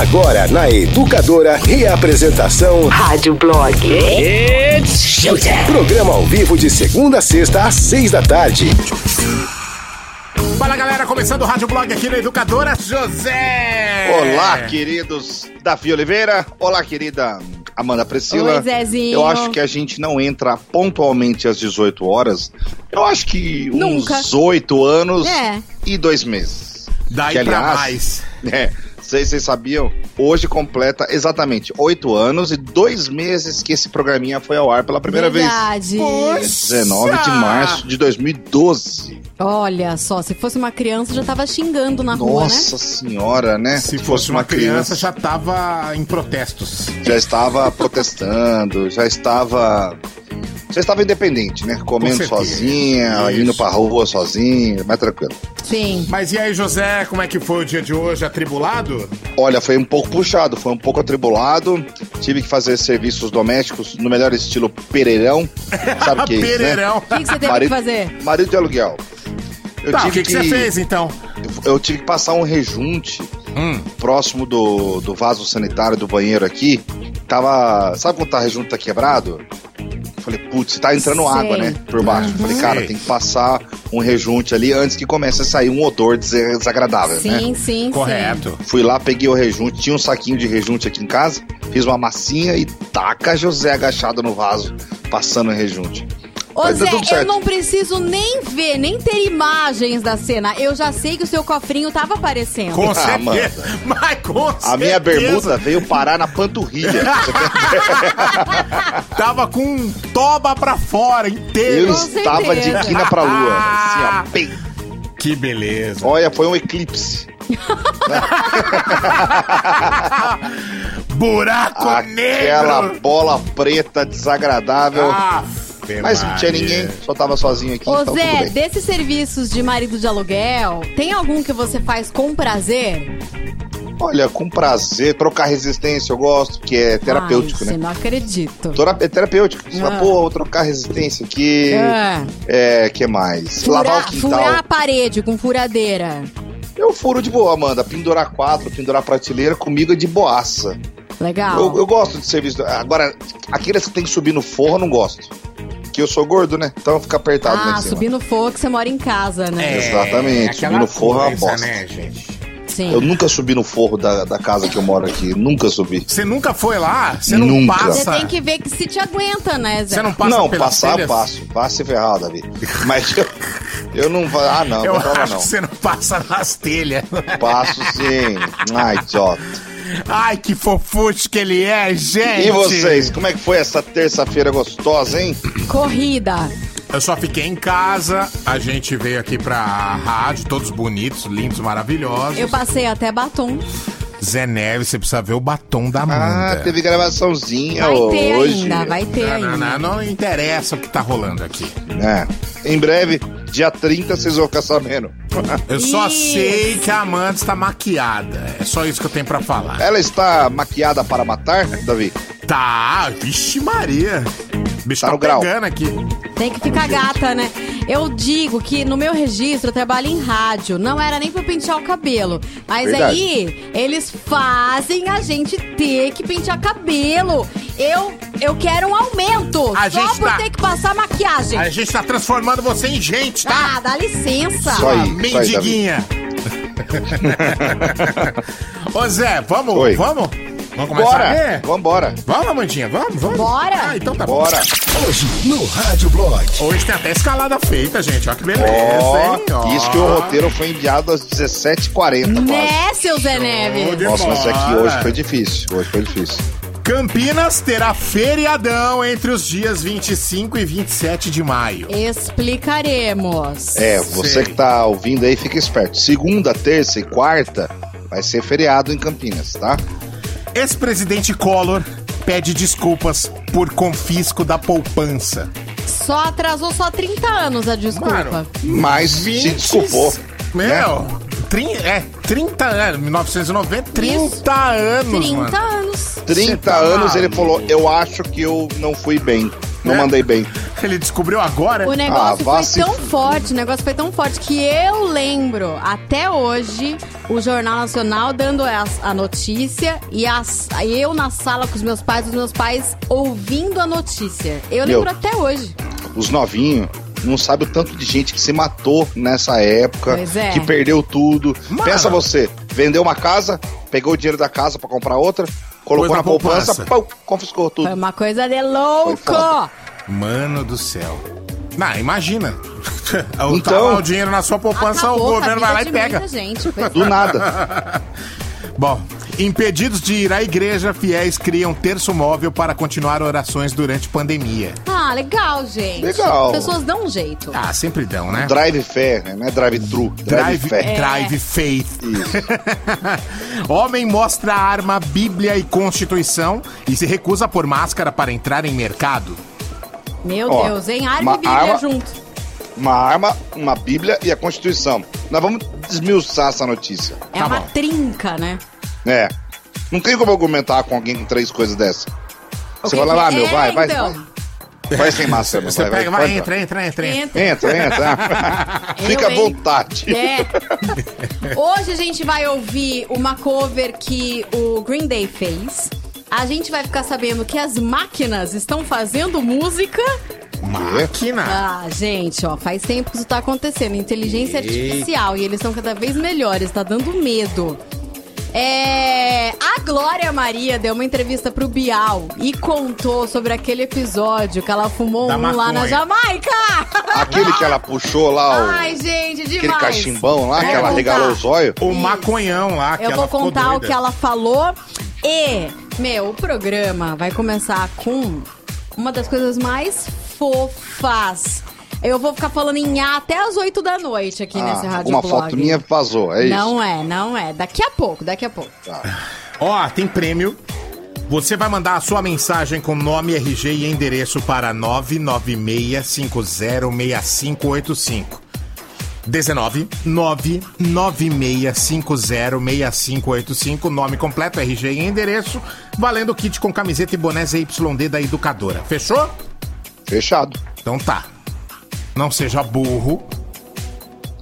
Agora na Educadora, reapresentação Rádio Blog. It's showtime. Programa ao vivo de segunda a sexta às seis da tarde. Fala galera, começando o Rádio Blog aqui na Educadora José. Olá, queridos Davi Oliveira. Olá, querida Amanda Priscila. Oi, Zezinho. Eu acho que a gente não entra pontualmente às 18 horas. Eu acho que Nunca. uns 8 anos É. e dois meses. Daí que, pra aliás, mais. É, sei se vocês sabiam, hoje completa exatamente 8 anos e dois meses que esse programinha foi ao ar pela primeira Verdade. vez. 19 de março de 2012. Olha só, se fosse uma criança já tava xingando na rua, né? Nossa senhora, né? Se fosse uma criança, já tava em protestos. já estava protestando, já estava. Já estava independente, né? Comendo sozinha, Isso. indo pra rua sozinha, mais tranquilo. Sim. Mas e aí, José, como é que foi o dia de hoje? Atribulado? Olha, foi um pouco puxado, foi um pouco atribulado. Tive que fazer serviços domésticos no melhor estilo Pereirão. Sabe o que é isso, né? Pereirão. O que, que você teve Marido- que fazer? Marido de aluguel. Eu Tá, o tive que, que você fez então? Eu tive que passar um rejunte Hum, próximo do, do vaso sanitário do banheiro aqui. Tava. Sabe quando tá rejunto tá quebrado? Falei, putz, tá entrando Sei. água, né? Por baixo. Falei, cara, tem que passar um rejunte ali antes que comece a sair um odor des- desagradável, né? Sim, sim, correto. Fui lá, peguei o rejunte, tinha um saquinho de rejunte aqui em casa, fiz uma massinha e taca José agachado no vaso, passando o rejunte. Ô Mas Zé, tudo eu certo. não preciso nem ver, nem ter imagens da cena. Eu já sei que o seu cofrinho tava aparecendo. Com Ah, certeza. Mas com A minha certeza. bermuda veio parar na panturrilha. Tava com um toba pra fora inteiro. Eu Com estava de certeza. quina pra lua. Assim, ó, bem. Que beleza. Olha, foi um eclipse. Buraco Aquela negro. bola preta desagradável. Ave Mas não tinha ninguém, só tava sozinho aqui. Ô então Zé, tudo bem. desses serviços de marido de aluguel, tem algum que você faz com prazer? Olha, com prazer, trocar resistência eu gosto, que é terapêutico, Ai, né? você não acredito. Tora- É terapêutico. Você fala, Ah. pô, vou trocar resistência aqui. É. É, que mais? Lavar o quintal. furar a parede com furadeira. Eu furo de boa, Amanda. Pendurar quatro, pendurar prateleira, comigo é de boaça. Legal. Eu, eu gosto de serviço. Agora, aqueles que tem que subir no forro, eu não gosto. Que eu sou gordo, né? Então fica apertado lá Ah, em cima. subir no fogo que você mora em casa, né? É, Exatamente, subir no forro é uma bosta. né, gente? Sim. Eu nunca subi no forro da, da casa que eu moro aqui. Nunca subi. Você nunca foi lá? Você não Nunca. passa? Você tem que ver que se te aguenta, né, Zé? Você não passa não, passar eu telhas? passo. Passe se ferrar, Davi. Mas eu, eu não vou. Ah, não, Eu não acho não. que você não passa nas telhas. Passo sim. Ai, idiota. Ai, que fofucho que ele é, gente. E vocês, como é que foi essa terça-feira gostosa, hein? Corrida. Eu só fiquei em casa, a gente veio aqui pra rádio, todos bonitos, lindos, maravilhosos. Eu passei até batom. Zé Neves, você precisa ver o batom da Ah, Amanda. teve gravaçãozinha Vai ter hoje. ainda, vai ter Não, não, ainda. não, não interessa o que tá rolando aqui. É. Em breve, dia 30, vocês vão ficar sabendo. Eu só Isso. sei que a Amanda está maquiada. É só isso que eu tenho pra falar. Ela está maquiada para matar, Davi? Tá, vixe Maria. O bicho Tá tá, no grau. pegando aqui. Tem que ficar gata, né? Eu digo que no meu registro eu trabalho em rádio. Não era nem pra eu pentear o cabelo. Mas Verdade. aí, eles fazem a gente ter que pentear cabelo. Eu, eu quero um aumento. A só gente por tá- ter que passar maquiagem. A gente tá transformando você em gente, tá? Ah, dá licença. Só aí. Mendiguinha. Ô Zé, vamos? Oi. Vamos? Vamos começar a Bora! ver? Vambora! Vamos, Amandinha, vamos, vamos. Bora. Ah, então tá bom. Bora! Hoje no Rádio Blog. Hoje tem até escalada feita, gente. Olha que beleza, Ó, hein? Ó. isso que o roteiro foi enviado às 17h40 quase. Né, seu Zé Neves? Nossa, mas é que hoje foi difícil. Hoje foi difícil. Campinas terá feriadão entre os dias 25 e 27 de maio. Explicaremos. É, você Sei. que tá ouvindo aí, fica esperto. Segunda, terça e quarta vai ser feriado em Campinas, tá? Ex-presidente Collor pede desculpas por confisco da poupança. Só atrasou só 30 anos a desculpa. Mano, Mas se 20 desculpou. Meu, né? trin- é, 30 anos, 1990, 30 anos, 30 mano. anos. 30 Você tá anos ele maluco. falou: Eu acho que eu não fui bem. Não É. mandei bem. Ele descobriu agora? O negócio Ah, foi se tão forte, o negócio foi tão forte que eu lembro até hoje o Jornal Nacional dando a, a notícia e as, eu na sala com os meus pais, os meus pais ouvindo a notícia. Eu Meu. lembro até hoje. Os novinhos não sabem o tanto de gente que se matou nessa época, Pois é. que perdeu tudo. Mano. Pensa você, vendeu uma casa, pegou o dinheiro da casa pra comprar outra, colocou na poupança, poupança. pau, confiscou tudo. Foi uma coisa de louco. Mano do céu. Não, imagina. Então- tá lá o dinheiro na sua poupança, Acabou o governo vida vai lá e de pega. gente. Do nada. Bom, impedidos de ir à igreja, fiéis criam terço móvel para continuar orações durante pandemia. Ah, legal, gente. Legal. As pessoas dão um jeito. Ah, sempre dão, né? Drive fé, né? Não é drive-thru. Drive, Drive, fé. drive faith. Isso. Homem mostra arma, Bíblia e Constituição e se recusa por máscara para entrar em mercado. Meu Ó, Deus, hein? Arma e Bíblia arma- junto. Uma arma, uma bíblia e a Constituição. Nós vamos desmiuçar essa notícia. É Tá uma bom. trinca, né? É. Não tem como argumentar com alguém com três coisas dessas. Você O que fala lá, que- meu, é, vai, vai, então. vai. Vai sem máscara, meu, Você vai, pega, vai, vai, vai, entra, entra, entra, entra. Entra. Entra, entra. Eu, Fica à vontade. É. Hoje a gente vai ouvir uma cover que o Green Day fez. A gente vai ficar sabendo que as máquinas estão fazendo música. Máquina. Ah, gente, ó, faz tempo que isso tá acontecendo. Inteligência artificial. E eles estão cada vez melhores, tá dando medo. É, a Glória Maria deu uma entrevista pro Bial e contou sobre aquele episódio que ela fumou Da um lá na maconha. Jamaica. Aquele que ela puxou lá, o, Ai, gente, aquele demais. cachimbão lá, que ela contar. regalou os olhos. O Isso. maconhão lá, que Eu ela vou contar o que ela falou. E, meu, o programa vai começar com uma das coisas mais fofas. Eu vou ficar falando em A até as 8 da noite aqui nesse Ah, rádio uma foto minha vazou, é isso. Não é, não é. Daqui a pouco, daqui a pouco. Ó, tem prêmio. Você vai mandar a sua mensagem com nome, RG e endereço para 996506585. 19 996506585. Nome completo, RG e endereço. Valendo kit com camiseta e boné ZYD da educadora. Fechou? Fechado. Então tá. Não seja burro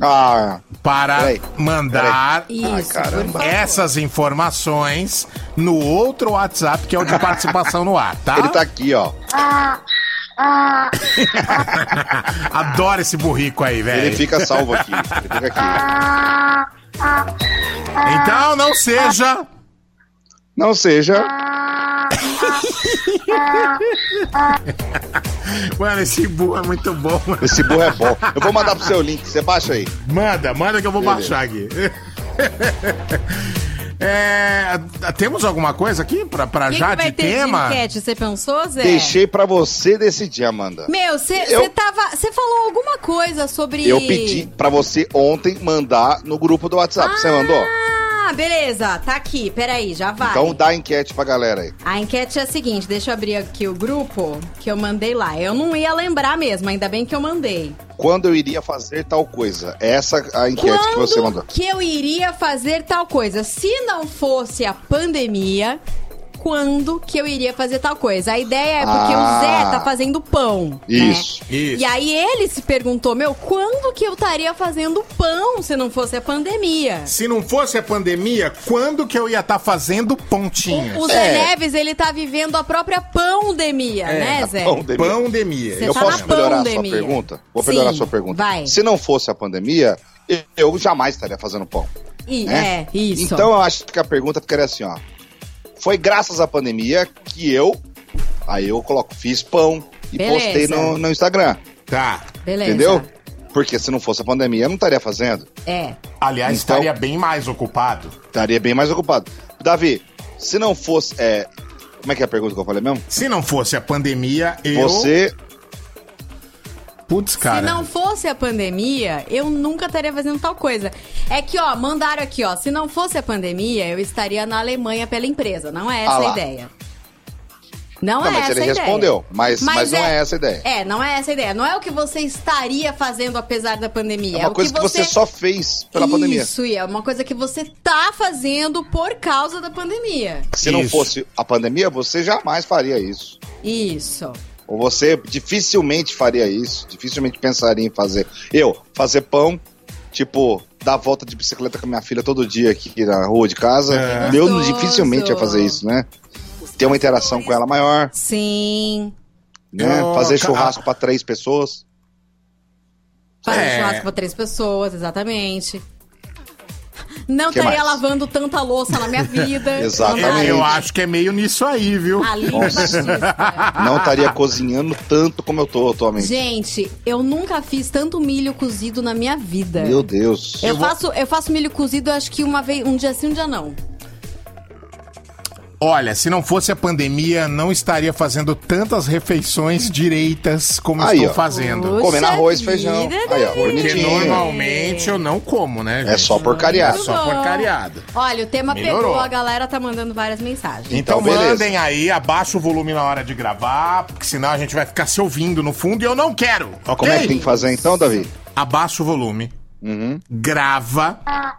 Ah, para Peraí, mandar Isso, caramba. por favor. essas informações no outro WhatsApp que é o de participação no ar, tá? ele tá aqui, ó. Adoro esse burrico aí, Ele velho. fica salvo aqui. Ele fica aqui. Então não seja. Não seja. Mano, esse burro é muito bom. mano. Esse burro é bom. Eu vou mandar pro seu link, você baixa aí. Manda, manda que eu vou Beleza. baixar aqui. É, temos alguma coisa aqui pra, pra que, já que vai de ter de tema? enquete? Você pensou, Zé? Deixei pra você decidir, Amanda. Meu, você Eu- tava. Você falou alguma coisa sobre. Eu pedi pra você ontem mandar no grupo do WhatsApp. Você mandou? Ah, beleza. Tá aqui. Peraí, já vai. Então dá a enquete pra galera aí. A enquete é a seguinte, deixa eu abrir aqui o grupo que eu mandei lá. Eu não ia lembrar mesmo, ainda bem que eu mandei. Quando eu iria fazer tal coisa? Essa a enquete que você Quando mandou. que eu iria fazer tal coisa? Se não fosse a pandemia, quando que eu iria fazer tal coisa? A ideia é porque Ah. o Zé tá fazendo pão. Isso. Né? Isso. E aí ele se perguntou, meu, quando que eu estaria fazendo pão se não fosse a pandemia? Se não fosse a pandemia, quando que eu ia estar fazendo pontinhas? O Zé É. Neves, ele tá vivendo a própria pandemia, né, Zé? De- Pandemia. Você Eu tá posso na melhorar a sua pandemia. pergunta? Vou melhorar a Sim, sua pergunta. vai. Se não fosse a pandemia, eu jamais estaria fazendo pão. E- né? É, isso. Então eu acho que a pergunta ficaria assim, ó. Foi graças à pandemia que eu, aí eu coloco, fiz pão e Beleza. postei no, no Instagram. Tá. Beleza. Entendeu? Porque se não fosse a pandemia, eu não estaria fazendo. É. Aliás, Então- estaria bem mais ocupado. Estaria bem mais ocupado. Davi, se não fosse. é, como é que é a pergunta que eu falei mesmo? Se não fosse a pandemia, eu. Você. Putz, cara. Se não fosse a pandemia, eu nunca estaria fazendo tal coisa. É que, ó, mandaram aqui, ó. Se não fosse a pandemia, eu estaria na Alemanha pela empresa. Não é essa Ah a ideia. Não, Não, é mas essa ele a ideia. respondeu, mas- mas não é essa a ideia. É, não é essa a ideia. Não é o que você estaria fazendo apesar da pandemia. É uma o coisa que você... só fez pela pandemia. Isso, e é uma coisa que você tá fazendo por causa da pandemia. Se não Isso. fosse a pandemia, você jamais faria isso. Isso. Você dificilmente faria isso, dificilmente pensaria em fazer. Eu, fazer pão, tipo, dar volta de bicicleta com a minha filha todo dia aqui na rua de casa. É. Eu Gostoso. dificilmente ia fazer isso, né? Ter uma interação com ela maior, Sim. né? Oh, fazer churrasco pra três pessoas. Fazer É. churrasco pra três pessoas, exatamente. Não Que estaria mais? lavando tanta louça na minha vida. Exatamente. Não Eu, acho que é meio nisso aí, viu? A Lívia Nossa. Batista. Não estaria cozinhando tanto como eu tô atualmente. Gente, eu nunca fiz tanto milho cozido na minha vida. Meu Deus. Eu, Eu vou- faço, eu faço milho cozido, acho que uma vez, um dia sim, um dia não. Olha, se não fosse a pandemia, não estaria fazendo tantas refeições direitas como Aí, estou ó. fazendo. Puxa Comendo arroz, vida, feijão. Aí, ó. Porque normalmente eu não como, né? É gente? só porcariado. É só porcariado. Olha, o tema Melhorou. pegou, a galera tá mandando várias mensagens. Então, Então, beleza. mandem aí, abaixa o volume na hora de gravar, porque senão a gente vai ficar se ouvindo no fundo e eu não quero. ok? Como é que tem que fazer então, Davi? Abaixa o volume, Uhum. grava,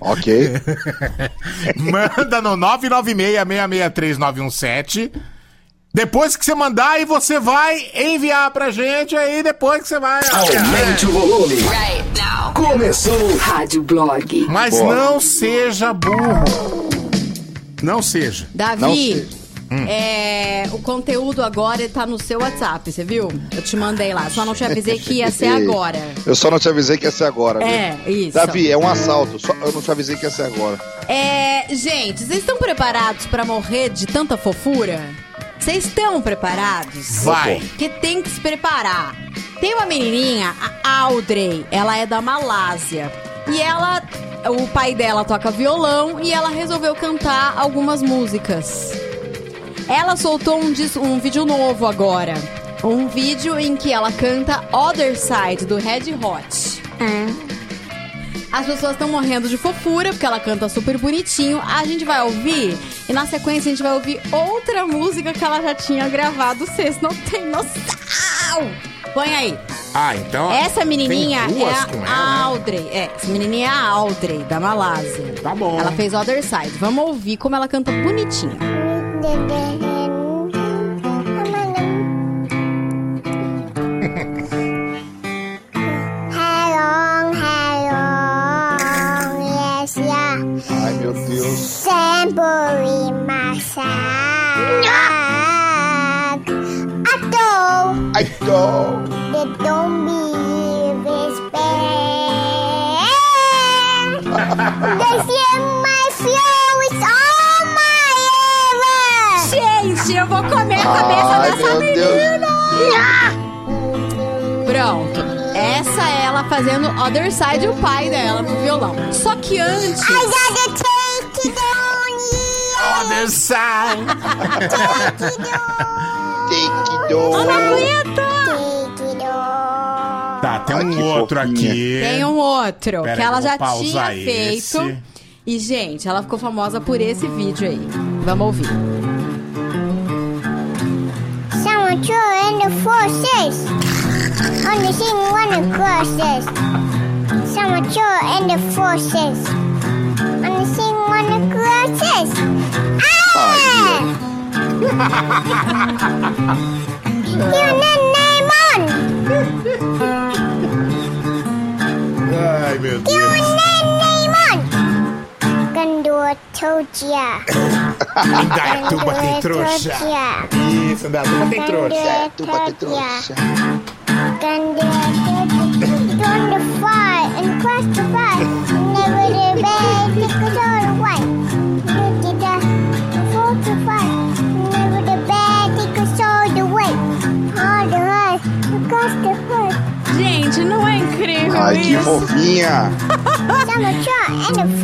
Ok. manda no 996-663-917. Depois que você mandar, aí você vai enviar pra gente, aí depois que você vai... Aumente o volume. Começou. Rádio Blog. Mas Boa. não seja burro. Não seja. Não Davi, sei. é, o conteúdo agora tá no seu WhatsApp, você viu? Eu te mandei lá, só não te avisei que ia ser agora. Eu só não te avisei que ia ser agora. viu? É, isso. Davi, é um assalto. Só, eu não te avisei que ia ser agora. É, gente, vocês estão preparados pra morrer de tanta fofura? Vocês estão preparados? Vai. Porque tem que se preparar. Tem uma menininha, a Audrey, ela é da Malásia. E ela, o pai dela toca violão e ela resolveu cantar algumas músicas. Ela soltou um, um vídeo novo agora. Um vídeo em que ela canta Other Side, do Red Hot. As pessoas estão morrendo de fofura, porque ela canta super bonitinho. A gente vai ouvir, e na sequência a gente vai ouvir outra música que ela já tinha gravado. Vocês não têm noção! Põe aí. Ah, então... Essa menininha tem é a ela, né? Audrey. É, essa menininha é a Audrey, da Malásia. Tá bom. Ela fez Other Side. Vamos ouvir como ela canta bonitinho. Hello, hello, yes, yeah. Ai, meu Deus. Sempre massage. Ato, Ai, tô. the don't be respect. Gente, eu vou comer a cabeça Ai, dessa menina! Pronto. Essa é ela fazendo Other Side o pai dela no violão. Só que antes. I gotta take it on you. Other side. Take it on. aguento! Take it on. Tá, tem um outro fofinha. aqui. Tem um outro Pera que aí, ela já tinha esse. feito. E, gente, ela ficou famosa por esse vídeo aí. Vamos ouvir. Someone threw in the forces. On the scene, one of crosses. Someone threw in the forces. On the scene, one of crosses. Ah! Your name on. Ai, meu Your Deus. name on. Gandua told ya. Indaiatuba tem trouxa. Isso, Indaiatuba tem trouxa. Tuba que trouxa. Join the fight and cross the fight. Never the bad, take us all Ai, que fofinha.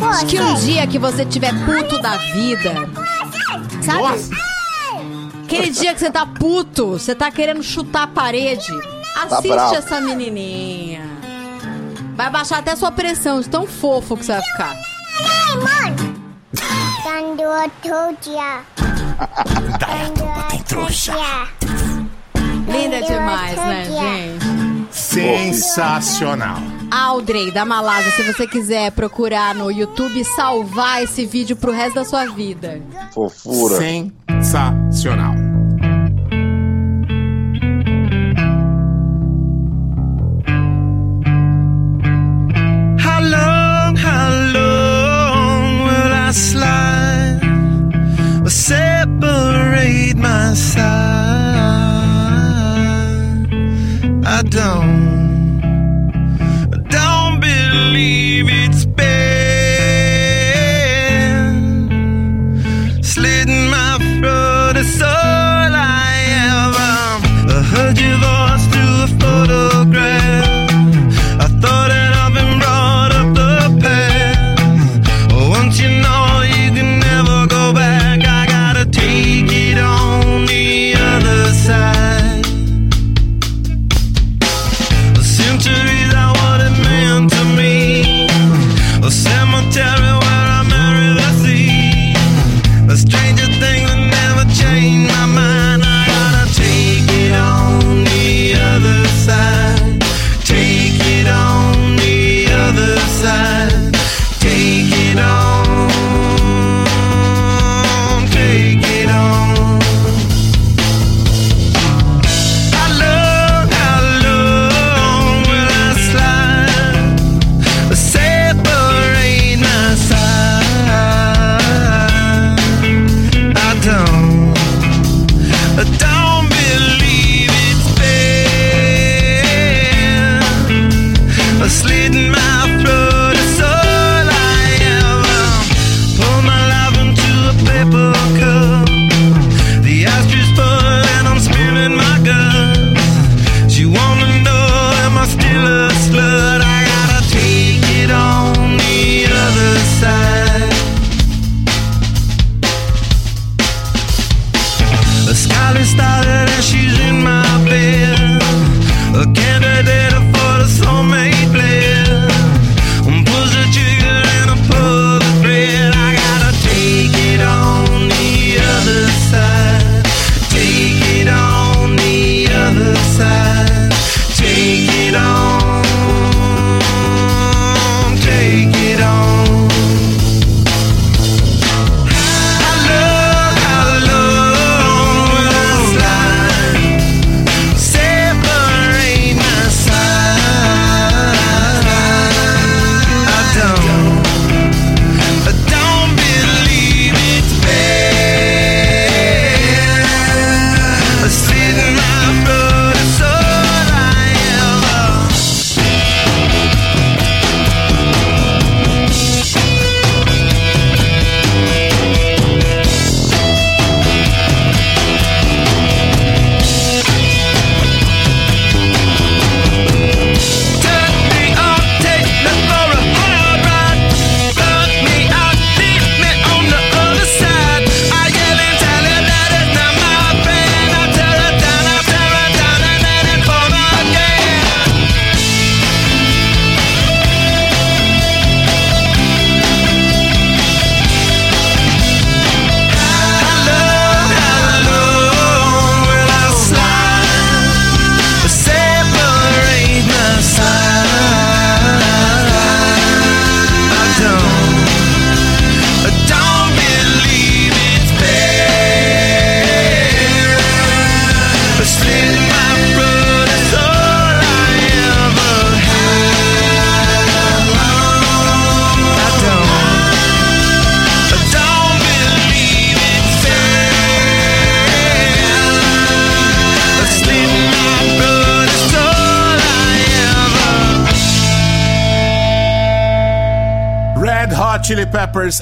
Acho que um dia que você tiver puto da vida, sabe? Nossa. Aquele dia que você tá puto, você tá querendo chutar a parede, assiste bravo. essa menininha. Vai baixar até sua pressão, de tão fofo que você vai ficar. Tem trouxa. Linda demais, né, gente? Sensacional. Audrey da Malásia, se você quiser procurar no YouTube, salvar esse vídeo pro resto da sua vida. Fofura. Sensacional. How long, how long will I slide? Separate my side? I don't. TV.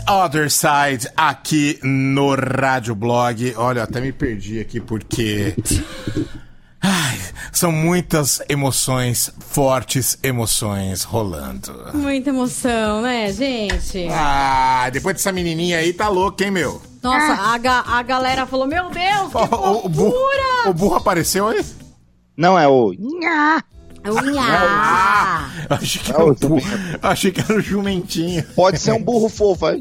Other Side aqui no Rádio Blog. Olha, até me perdi aqui porque. Ai, são muitas emoções, fortes emoções rolando. Muita emoção, né, gente? Ah, depois dessa menininha aí tá louca, hein, meu? Nossa, a, ga- a galera falou: Meu Deus, que O, o, o burro, o burro apareceu aí? Não é o. Unha! Ah, eu achei que É era o o burro. Eu achei que era o jumentinho. Pode ser um burro fofo. é.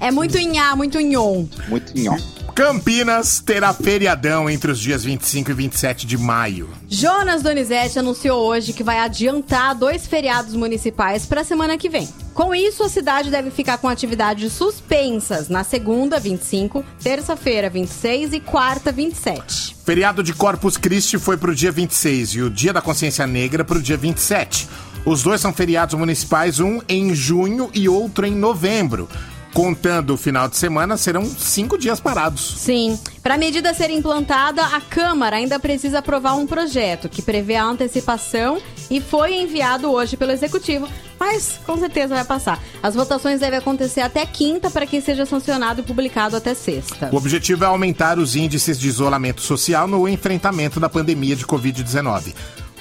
É muito inhá, muito nhon. Muito nhó. Campinas terá feriadão entre os dias 25 e 27 de maio. Jonas Donizete anunciou hoje que vai adiantar dois feriados municipais para a semana que vem. Com isso, a cidade deve ficar com atividades suspensas na segunda, 25, terça-feira, 26 e quarta, 27. Feriado de Corpus Christi foi pro dia 26 e o Dia da Consciência Negra pro dia 27. Os dois são feriados municipais, um em junho e outro em novembro. Contando o final de semana, serão cinco dias parados. Sim. Para a medida ser implantada, a Câmara ainda precisa aprovar um projeto que prevê a antecipação e foi enviado hoje pelo Executivo, mas com certeza vai passar. As votações devem acontecer até quinta para que seja sancionado e publicado até sexta. O objetivo é aumentar os índices de isolamento social no enfrentamento da pandemia de Covid-19.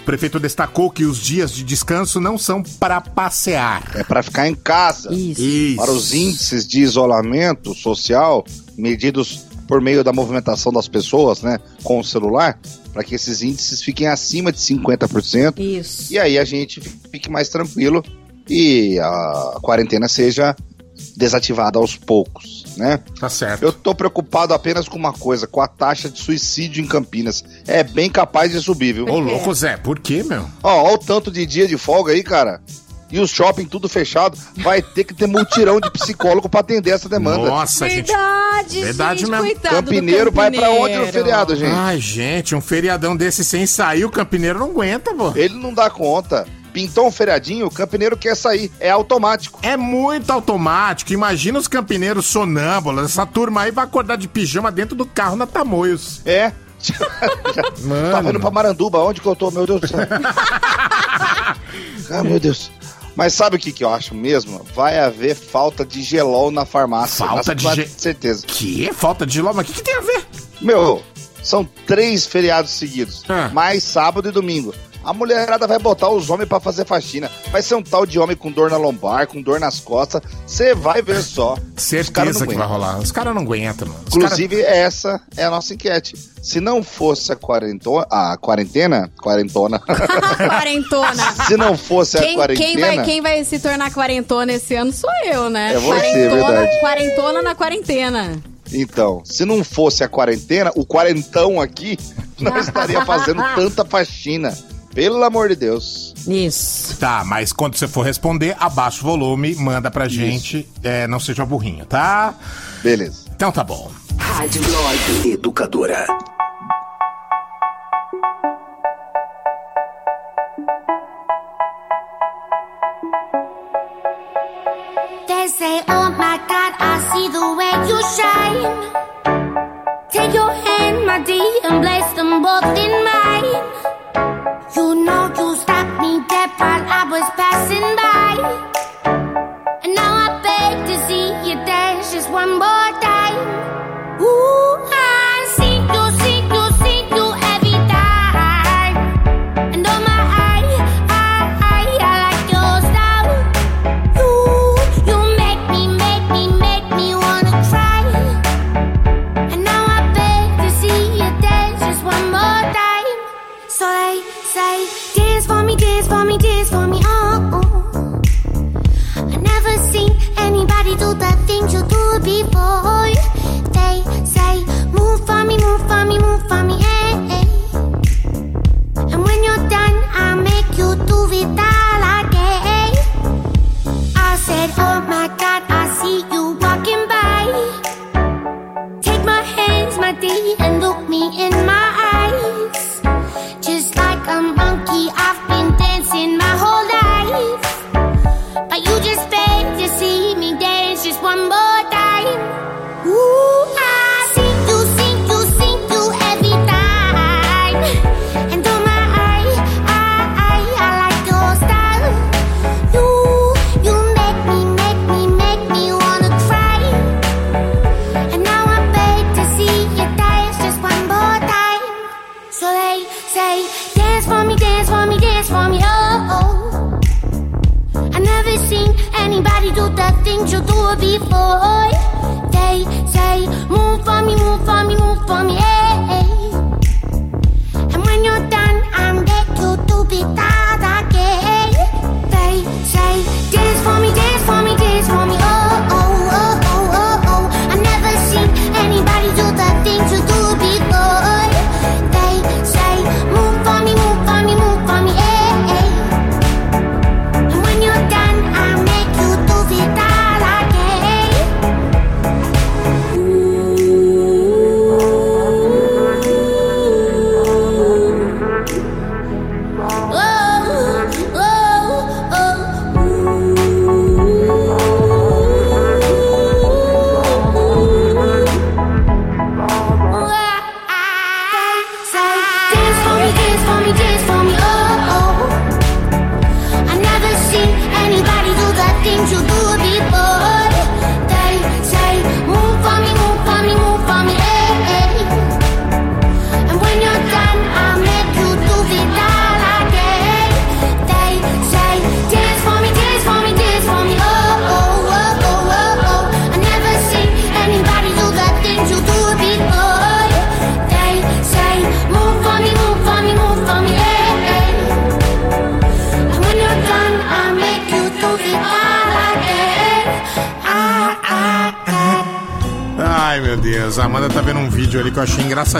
O prefeito destacou que os dias de descanso não são para passear. É para ficar em casa. Isso. Isso. Para os índices de isolamento social medidos por meio da movimentação das pessoas, né, com o celular, para que esses índices fiquem acima de 50%. Isso. E aí a gente fique mais tranquilo e a quarentena seja desativada aos poucos, né? Tá certo. Eu tô preocupado apenas com uma coisa, com a taxa de suicídio em Campinas. É bem capaz de subir, viu? Ô, louco, Zé, por quê, meu? Ó, ó o tanto de dia de folga aí, cara. E os shopping tudo fechado. Vai ter que ter multirão de psicólogo pra atender essa demanda. Nossa, gente. Verdade, Verdade gente, mesmo. coitado do Campineiro vai pra onde no campineiro. feriado, gente? Ai, gente, um feriadão desse sem sair, o campineiro não aguenta, pô. Ele não dá conta. Pintou um feriadinho, o campineiro quer sair. É automático. É muito automático. Imagina os campineiros sonâmbulos. Essa turma aí vai acordar de pijama dentro do carro na Tamoios. É. Mano. Tava indo pra Maranduba, onde que eu tô, meu Deus do céu? ah, meu Deus. Mas sabe o que, que eu acho mesmo? Vai haver falta de gelol na farmácia. Falta Mas de com ge- certeza. Que? Falta de lama? O que, que tem a ver? Meu, são três feriados seguidos. Ah. Mais sábado e domingo. A mulherada vai botar os homens pra fazer faxina. Vai ser um tal de homem com dor na lombar, com dor nas costas. Você vai ver só. Os caras Certeza não que vai aguentam. rolar. Os caras não aguentam, mano. Os Inclusive, essa é a nossa enquete. Se não fosse a quarentona. A quarentena? Quarentona. Quarentona. Se não fosse a Quem, quarentena. quem, vai, quem vai se tornar quarentona esse ano sou eu, né? É você, quarentona, verdade. quarentona na quarentena. Então, se não fosse a quarentena, o quarentão aqui não estaria fazendo tanta faxina. Pelo amor de Deus. Isso. Tá, mas quando você for responder, abaixa o volume, manda pra gente. É, não seja burrinho, tá? Beleza. Então tá bom. Rádio Blog Educadora. They say, Oh my God, I see the way you shine. Take your hand, my dear, and place them both in mine. You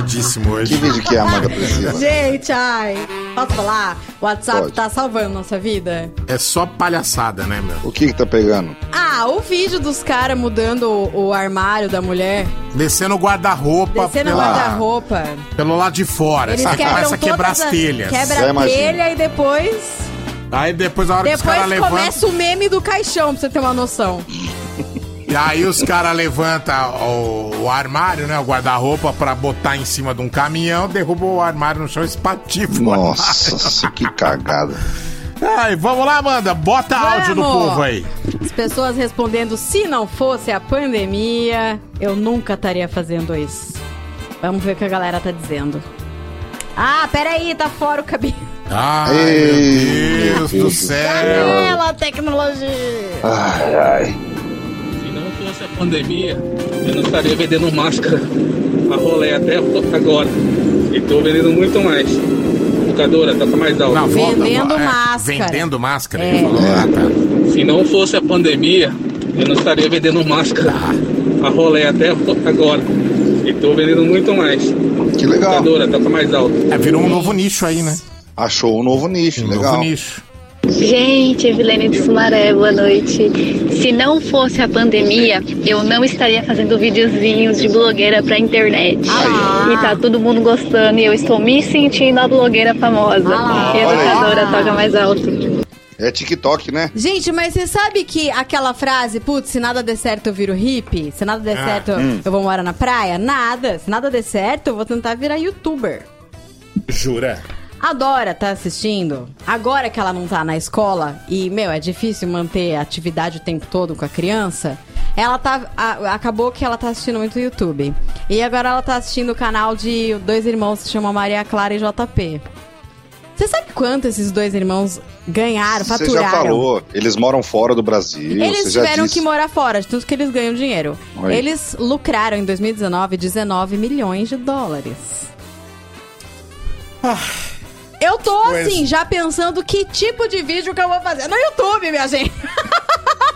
engraçadíssimo Que hoje. vídeo que é, Amanda Priscila? Gente, ai. Posso falar? O WhatsApp Pode. tá salvando nossa vida. É só palhaçada, né, meu? O que que tá pegando? Ah, o vídeo dos caras mudando o, o armário da mulher, Descendo o guarda-roupa descendo o pela- guarda-roupa. pelo lado de fora. Eles começa a quebrar todas as telhas. Quebra a telha e depois. Aí depois, a hora que os Depois caras levantam. começa o meme do caixão, pra você ter uma noção. E aí os caras levantam o, o armário, né? O guarda-roupa pra botar em cima de um caminhão, derruba o armário no chão, espatifo. o Nossa, que cagada. Ai, vamos lá, Amanda. Bota áudio do Vamos. povo aí. As pessoas respondendo: se não fosse a pandemia, eu nunca estaria fazendo isso. Vamos ver o que a galera tá dizendo. Ah, peraí, tá fora o cabelo. Ai, Ei, meu Deus Deus do céu. Ela, tecnologia. Ai, ai. Se não fosse a pandemia, eu não estaria vendendo máscara a rolê até agora. E tô vendendo muito mais. Educadora, toca mais alto. Não, Vendendo volta. É, máscara. vendendo máscara. É. Falou, ah, tá. Se não fosse a pandemia, eu não estaria vendendo máscara a rolê até agora. E tô vendendo muito mais. Que legal. Educadora, toca mais alto. É, virou um novo nicho aí, né? Achou um novo nicho, Um legal. novo nicho. Gente, Evelene de Sumaré, boa noite. Se não fosse a pandemia, eu não estaria fazendo videozinhos de blogueira pra internet. Ah. E tá todo mundo gostando e eu estou me sentindo a blogueira famosa. Ah. Educadora, toca mais alto. É TikTok, né? Gente, mas você sabe que aquela frase, putz, se nada der certo eu viro hippie? Se nada der Ah, certo eu vou morar na praia? Nada. Se nada der certo, eu vou tentar virar youtuber. Jura? A Dora tá assistindo. Agora que ela não tá na escola e, meu, é difícil manter a atividade o tempo todo com a criança. Ela tá. a- acabou que ela tá assistindo muito YouTube. E agora ela tá assistindo o canal de dois irmãos que se chamam Maria Clara e JP. Você sabe quanto esses dois irmãos ganharam, Você faturaram? já falou. Eles moram fora do Brasil. Eles você já tiveram disse. que morar fora, de tudo que eles ganham dinheiro. Oi. Eles lucraram em 2019 19 milhões de dólares. Eu tô Pois. assim, já pensando que tipo de vídeo que eu vou fazer no YouTube, minha gente.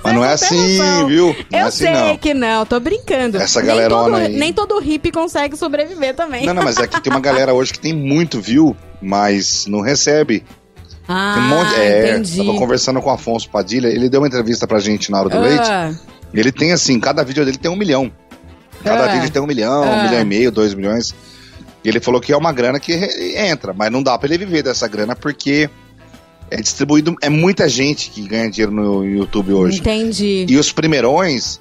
Mas não é assim, noção. viu? Não eu é assim, sei não. que não, tô brincando. Essa nem todo, galerona aí. nem todo hippie consegue sobreviver também. Não, não, mas é que tem uma galera hoje que tem muito view, mas não recebe. Ah, Tem um monte. É, entendi. tava conversando com o Afonso Padilha, ele deu uma entrevista pra gente na hora do leite. Ah, Ele tem assim, cada vídeo dele tem um milhão. Cada Ah. vídeo tem um milhão, Ah. um milhão e meio, dois milhões. E ele falou que é uma grana que entra, mas não dá pra ele viver dessa grana porque é distribuído, é muita gente que ganha dinheiro no YouTube hoje. entendi. E os primeirões,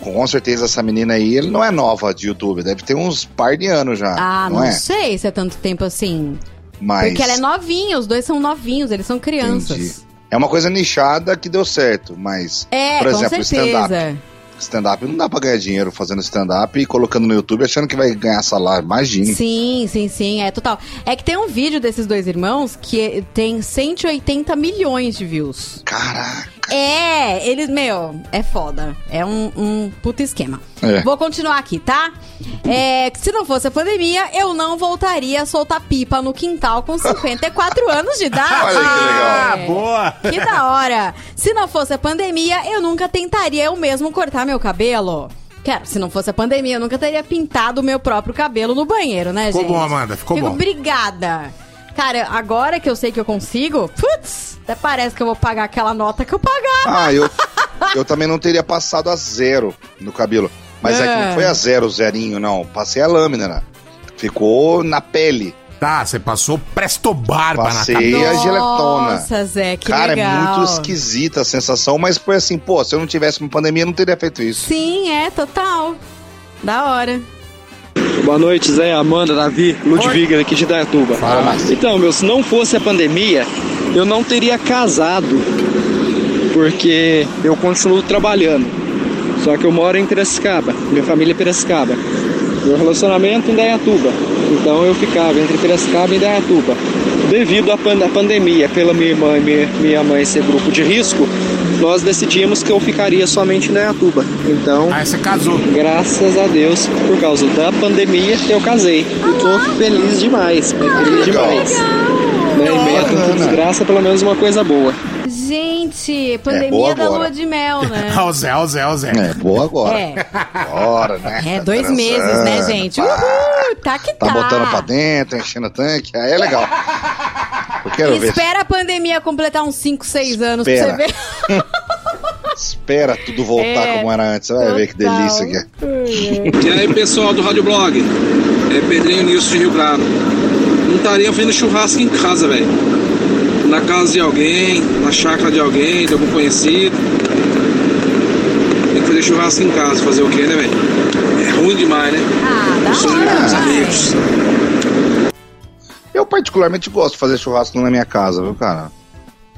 com certeza essa menina aí, ele não é nova de YouTube, deve ter uns par de anos já, Ah, não, não, é? sei se é tanto tempo assim. Mas Porque ela é novinha, os dois são novinhos, eles são crianças. Entendi. é uma coisa nichada que deu certo, mas É, Por com exemplo, stand-up. Stand-up não dá pra ganhar dinheiro fazendo stand-up e colocando no YouTube achando que vai ganhar salário, imagine. Sim, sim, sim, é total. É que tem um vídeo desses dois irmãos que tem 180 milhões de views. Caraca. É, eles, meu, é foda. É um, um puta esquema. É. Vou continuar aqui, tá? É, se não fosse a pandemia, eu não voltaria a soltar pipa no quintal com 54 anos de idade. Olha que legal. Ah, boa! Que da hora! Se não fosse a pandemia, eu nunca tentaria eu mesmo cortar meu cabelo. Quero, se não fosse a pandemia, eu nunca teria pintado o meu próprio cabelo no banheiro, né, Ficou gente? bom, Amanda, ficou Fico bom. Obrigada. Cara, agora que eu sei que eu consigo, putz, até parece que eu vou pagar aquela nota que eu pagava. Ah, eu, eu também não teria passado a zero no cabelo. Mas é, que É. não foi a zero, zerinho, não. Passei a lâmina, né? Ficou na pele. Tá, você passou presto barba na Passei cabeça. a geletona. Nossa, Zé, que Cara, legal. é muito esquisita a sensação, mas foi assim, pô, se eu não tivesse uma pandemia, eu não teria feito isso. Sim, é, total. Da hora. Boa noite, Zé, Amanda, Davi, Ludwig aqui de Dayatuba. Fala, Márcio. Então, meu, se não fosse a pandemia, eu não teria casado, porque eu continuo trabalhando. Só que eu moro em Piracicaba, minha família é Piracicaba. Meu relacionamento em Dayatuba. Então eu ficava entre Piracicaba e Dayatuba. Devido à pan- à pandemia, pela minha irmã e minha, minha mãe ser grupo de risco, nós decidimos que eu ficaria somente em Dayatuba. Então, Aí você casou. Graças a Deus, por causa da pandemia, eu casei. E tô feliz demais, mas feliz demais. Né, em meio a tanta desgraça, pelo menos uma coisa boa. Gente, pandemia boa da agora. lua de mel, né? Ó, o Zé, ó, o Zé, ó, o Zé. É, boa agora. É. Agora, né? É, dois meses, né, gente? Uhul, tá que tá. Tá botando pra dentro, enchendo o tanque. Aí é legal. Eu quero ver. Espera a pandemia completar uns 5, 6 anos Espera. pra você ver. Espera tudo voltar É, como era antes. Você vai ver que total. delícia que é. E aí, pessoal do Rádio Blog? É Pedrinho Nilson de Rio Claro. Não estaria fazendo churrasco em casa, velho. Na casa de alguém, na chácara de alguém, de algum conhecido. Tem que fazer churrasco em casa, fazer o quê, né, velho? Ruim demais, né? Ah, Sou hora, amigos. Eu particularmente gosto de fazer churrasco na minha casa, viu, cara?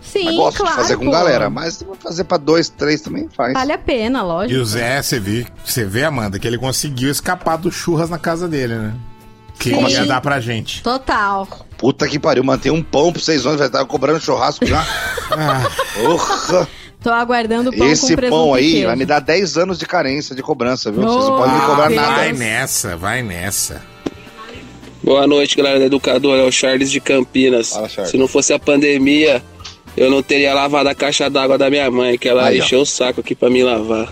Sim, Mas gosto claro, de fazer com pô. galera, mas fazer pra dois, três também faz. Vale a pena, E lógico. o Zé, você vê, você vê, Amanda, que ele conseguiu escapar do churras na casa dele, né? Que Sim. ia dar pra gente. Total. Puta que pariu, manter um pão por seis anos, vai estar cobrando churrasco já. Ah, Porra! Tô aguardando o pão Esse pão aí vai me dar 10 anos de carência de cobrança, viu? Vocês não Oh, podem me cobrar nada. vai nessa, vai nessa. Boa noite, galera da Educadora. É o Charles de Campinas. Fala, Charles. Se não fosse a pandemia, eu não teria lavado a caixa d'água da minha mãe, que ela Aí, ó. encheu o saco aqui pra me lavar.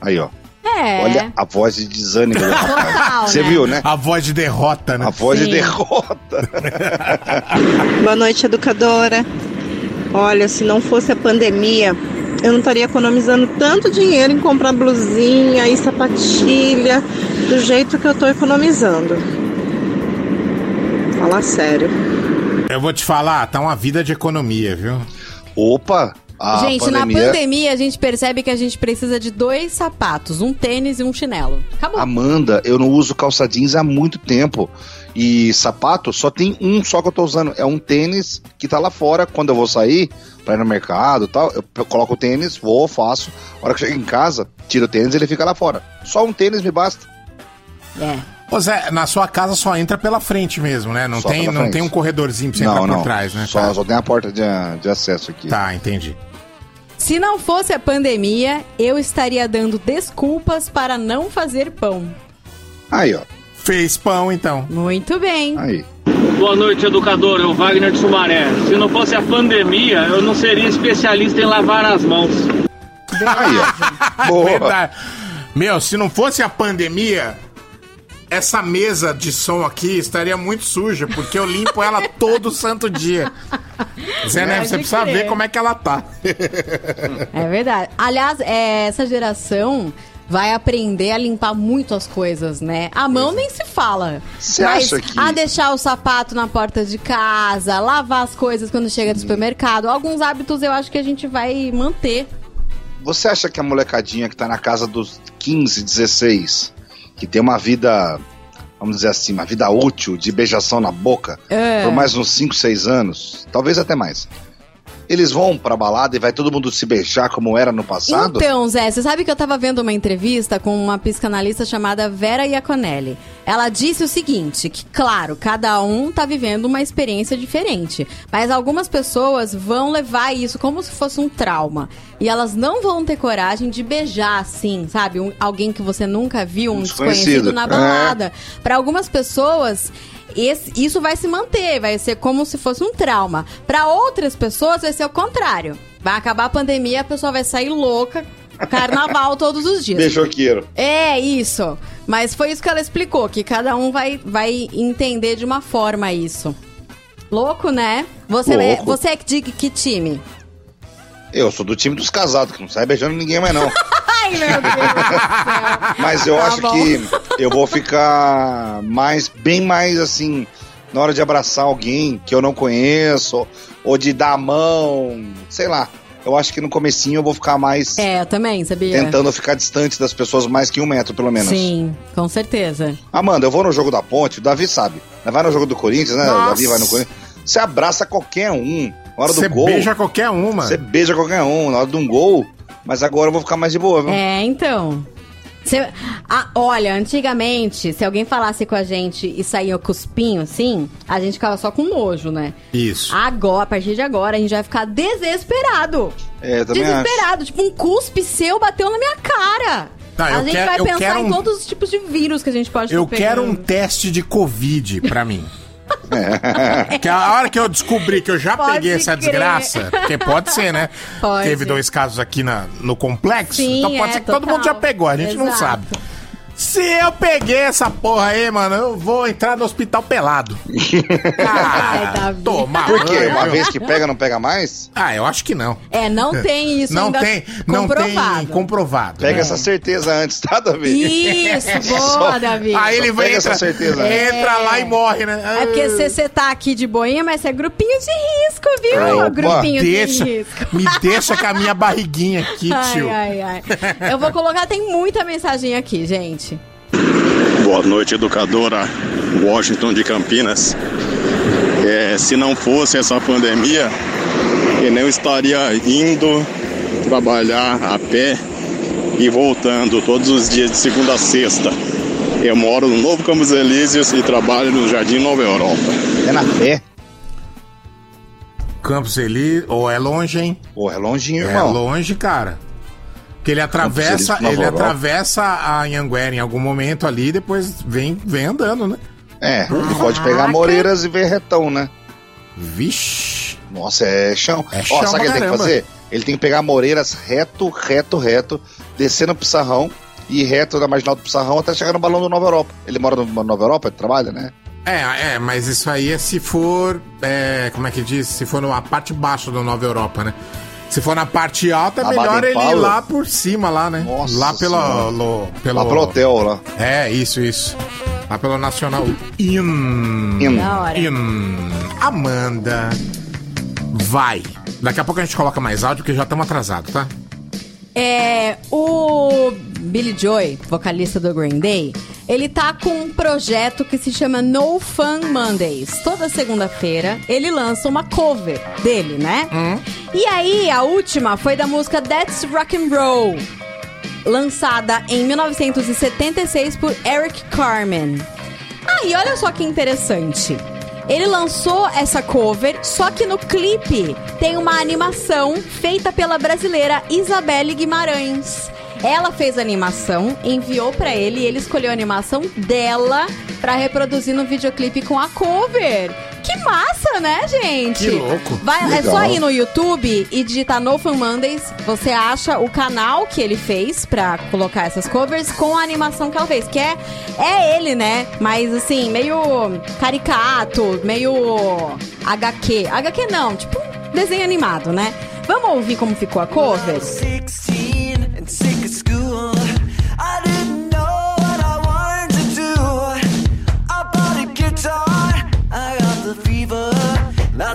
Aí, ó. É. Olha a voz de desânimo do rapaz. Total, Você né? viu, né? A voz de derrota, né? A voz Sim. de derrota. Boa noite, educadora. Olha, se não fosse a pandemia, eu não estaria economizando tanto dinheiro em comprar blusinha e sapatilha do jeito que eu tô economizando. Fala sério. Eu vou te falar, tá uma vida de economia, viu? Opa! A gente, na pandemia, pandemia a gente percebe que a gente precisa de dois sapatos, um tênis e um chinelo. Acabou. Amanda, eu não uso calça jeans há muito tempo. E sapato só tem um só que eu tô usando. É um tênis que tá lá fora. Quando eu vou sair pra ir no mercado e tal, eu coloco o tênis, vou, faço. A hora que eu chego em casa, tiro o tênis e ele fica lá fora. Só um tênis me basta. É. Ô Zé, na sua casa só entra pela frente mesmo, né? Não, Só tem, não tem um corredorzinho pra você não, entrar não. por trás, né? Só, Tá. só tem a porta de, de acesso aqui. Tá, entendi. Se não fosse a pandemia, eu estaria dando desculpas para não fazer pão. Aí, ó. Fez pão, então. Muito bem. Aí. Boa noite, educador. Eu Wagner de Sumaré. Se não fosse a pandemia, eu não seria especialista em lavar as mãos. Aí, ó. Boa. Verdade. Meu, se não fosse a pandemia, essa mesa de som aqui estaria muito suja, porque eu limpo ela todo santo dia. Zé Neves, você precisa crer. ver como é que ela tá. É verdade. Aliás, é, essa geração vai aprender a limpar muito as coisas, né? A mão nem se fala. Você Mas acha que- a deixar o sapato na porta de casa, lavar as coisas quando chega do supermercado, alguns hábitos eu acho que a gente vai manter. Você acha que a molecadinha que tá na casa dos 15, 16, que tem uma vida, vamos dizer assim, uma vida útil de beijação na boca, É. por mais uns 5, 6 anos, talvez até mais. Eles vão pra balada e vai todo mundo se beijar como era no passado? Então, Zé, você sabe que eu tava vendo uma entrevista com uma psicanalista chamada Vera Iaconelli. Ela disse o seguinte, que claro, cada um tá vivendo uma experiência diferente, mas algumas pessoas vão levar isso como se fosse um trauma. E elas não vão ter coragem de beijar assim, sabe? Um- alguém que você nunca viu, um, desconhecido, desconhecido. na É. balada. Pra algumas pessoas, esse- isso vai se manter, vai ser como se fosse um trauma. Pra outras pessoas, vai ser o contrário. Vai acabar a pandemia, a pessoa vai sair louca, carnaval todos os dias. Beijoqueiro. É isso. Mas foi isso que ela explicou, que cada um vai, vai entender de uma forma isso. Louco, né? Você, é, Louco. você é de que time? Eu sou do time dos casados, que não sai beijando ninguém mais não. Ai, meu Deus do céu. Mas eu Tá acho bom. que eu vou ficar mais, bem mais assim, na hora de abraçar alguém que eu não conheço, ou de dar a mão, sei lá. Eu acho que no comecinho eu vou ficar mais É, eu também, sabia? tentando ficar distante das pessoas mais que um metro, pelo menos. Sim, com certeza. Amanda, eu vou no jogo da ponte, o Davi sabe. Vai no jogo do Corinthians, né? O Nossa. Davi vai no Corinthians. Você abraça qualquer um. Na hora Você do gol. beija qualquer uma. Você beija qualquer um. Na hora de um gol. Mas agora eu vou ficar mais de boa, viu? É, então. Cê- ah, olha, antigamente, se alguém falasse com a gente e saía cuspinho assim, a gente ficava só com nojo, né? Isso. Agora, a partir de agora, a gente vai ficar desesperado. É, também acho. Desesperado. Tipo, um cuspe seu bateu na minha cara. Tá, a eu gente quero- vai eu pensar quero em um- todos os tipos de vírus que a gente pode Eu quero um teste de Covid pra mim. Que a hora que eu descobri que eu já Pode peguei essa crer. desgraça, porque pode ser, né? Pode. Teve dois casos aqui na, no complexo, Sim, então pode é, ser que todo total. mundo já pegou, a gente não Exato. sabe. Se eu peguei essa porra aí, mano, eu vou entrar no hospital pelado. Ai, Davi. Toma Por quê? Uma vez que pega, não pega mais? Ah, eu acho que não. É, não tem isso não ainda tem, não comprovado. tem comprovado. Pega né? essa certeza antes, tá, Davi? Isso, boa, Só- Davi. Aí ele vai entra, certeza. entra lá e morre, né? É porque você você tá aqui de boinha, mas você é grupinho de risco, viu? Opa, grupinho deixa, de risco. me deixa com a minha barriguinha aqui, tio. Ai, ai, ai. Eu vou colocar, tem muita mensagem aqui, gente. Boa noite, educadora Washington de Campinas. É, se não fosse essa pandemia, eu não estaria indo trabalhar a pé e voltando todos os dias de segunda a sexta. Eu moro no Novo Campos Elíseos e trabalho no Jardim Nova Europa. É na fé. Campos Eli, ou é longe, hein? Pô, é longinho, É irmão. longe, cara. Que ele atravessa, ele atravessa a Anhanguera em algum momento ali e depois vem, vem andando, né? É, pode pegar Moreiras e ver retão, né? Vixe. Nossa, é chão. É Ó, chão sabe o que ele tem que fazer? Ele tem que pegar Moreiras reto, reto, reto, descendo o Pissarrão e reto da marginal do Pissarrão até chegar no balão do Nova Europa. Ele mora no Nova Europa, ele trabalha, né? É, é, mas isso aí é se for. é, como é que diz? Se for na parte baixa do Nova Europa, né? Se for na parte alta, é Na melhor ele ir lá por cima, lá, né? Nossa lá pela, lo- pelo. Lá pelo hotel, lá. É, isso, isso. Lá pelo Nacional. In. In. Da hora. In. Amanda. Vai. Daqui a pouco a gente coloca mais áudio, porque já estamos atrasados, tá? É, o Billy Joy, vocalista do Green Day, ele tá com um projeto que se chama No Fun Mondays. Toda segunda-feira ele lança uma cover dele, né? E aí a última foi da música That's Rock and Roll, lançada em 1976 por Eric Carmen. Ah, e olha só que interessante. Ele lançou essa cover, só que no clipe tem uma animação feita pela brasileira Isabelle Guimarães. Ela fez a animação, enviou pra ele e ele escolheu a animação dela pra reproduzir no videoclipe com a cover. Que massa, né, gente? Que louco. Vai, é só ir no YouTube e digitar No Fun Mondays. Você acha o canal que ele fez pra colocar essas covers com a animação que ela fez. Que é, é ele, né? Mas assim, meio caricato, meio HQ. HQ não, tipo desenho animado, né? Vamos ouvir como ficou a cover? 16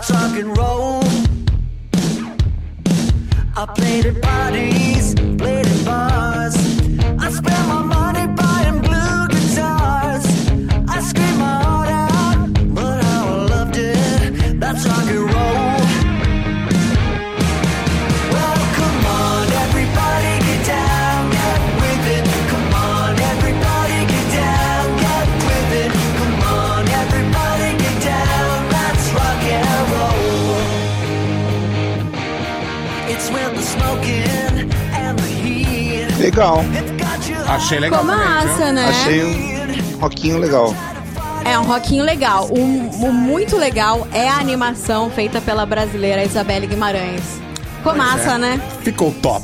rock and roll. I played at parties, played at bars. Legal. Achei legal Ficou massa, né? Achei um roquinho legal. É um rockinho legal. O, o muito legal é a animação feita pela brasileira Isabelle Guimarães. Ficou massa, é. né? Ficou top.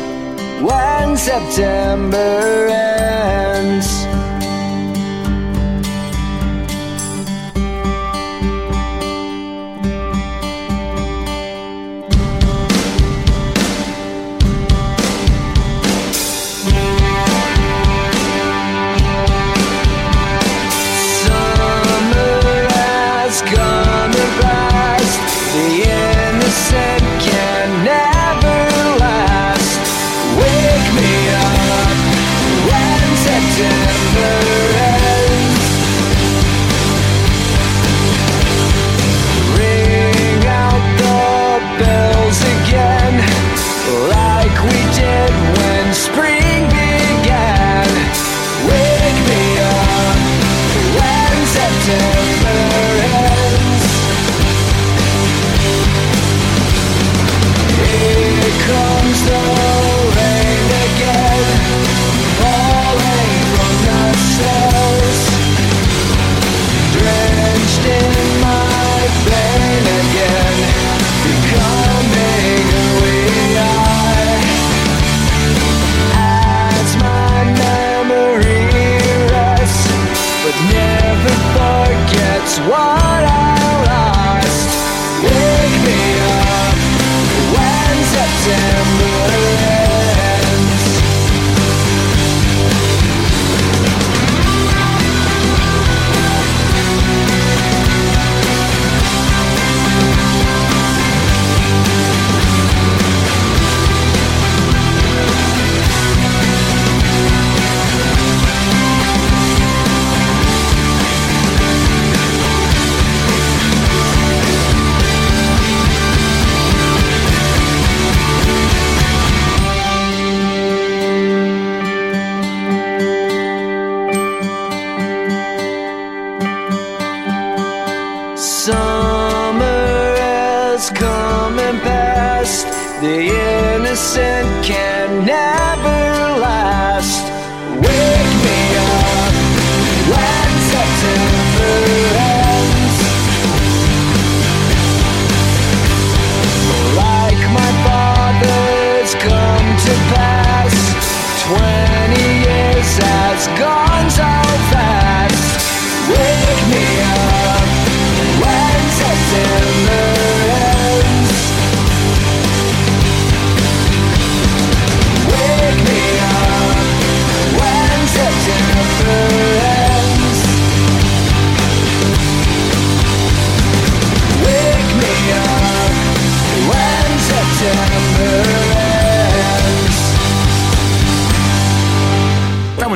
when September ends.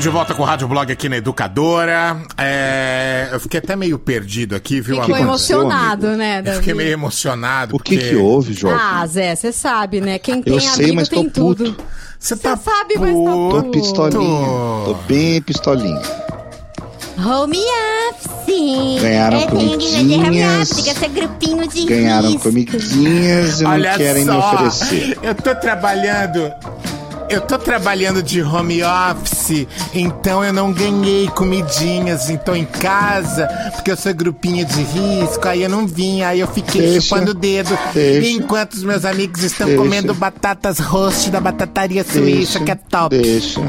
De volta com o Rádio Blog aqui na Educadora. É, eu fiquei até meio perdido aqui, viu? Ficou emocionado, né, Eu Davi? fiquei meio emocionado. O que que houve, Jorge? Ah, Zé, você sabe, né? Quem tem Eu sei, amigo mas tô tem puto. tudo. Você tá sabe, mas tá Tô puto. pistolinha. Tô bem pistolinha. Home office. Ganharam é, home comidinhas. office, esse grupinho de Ganharam risco. comidinhas e não Olha querem me só, oferecer. Eu tô trabalhando. Eu tô trabalhando de home office, então eu não ganhei comidinhas, então em casa, porque eu sou grupinho de risco, aí eu não vim, aí eu fiquei Deixa, chupando o dedo, deixa. enquanto os meus amigos estão Deixa. comendo batatas roast da batataria suíça, que é top. Deixa.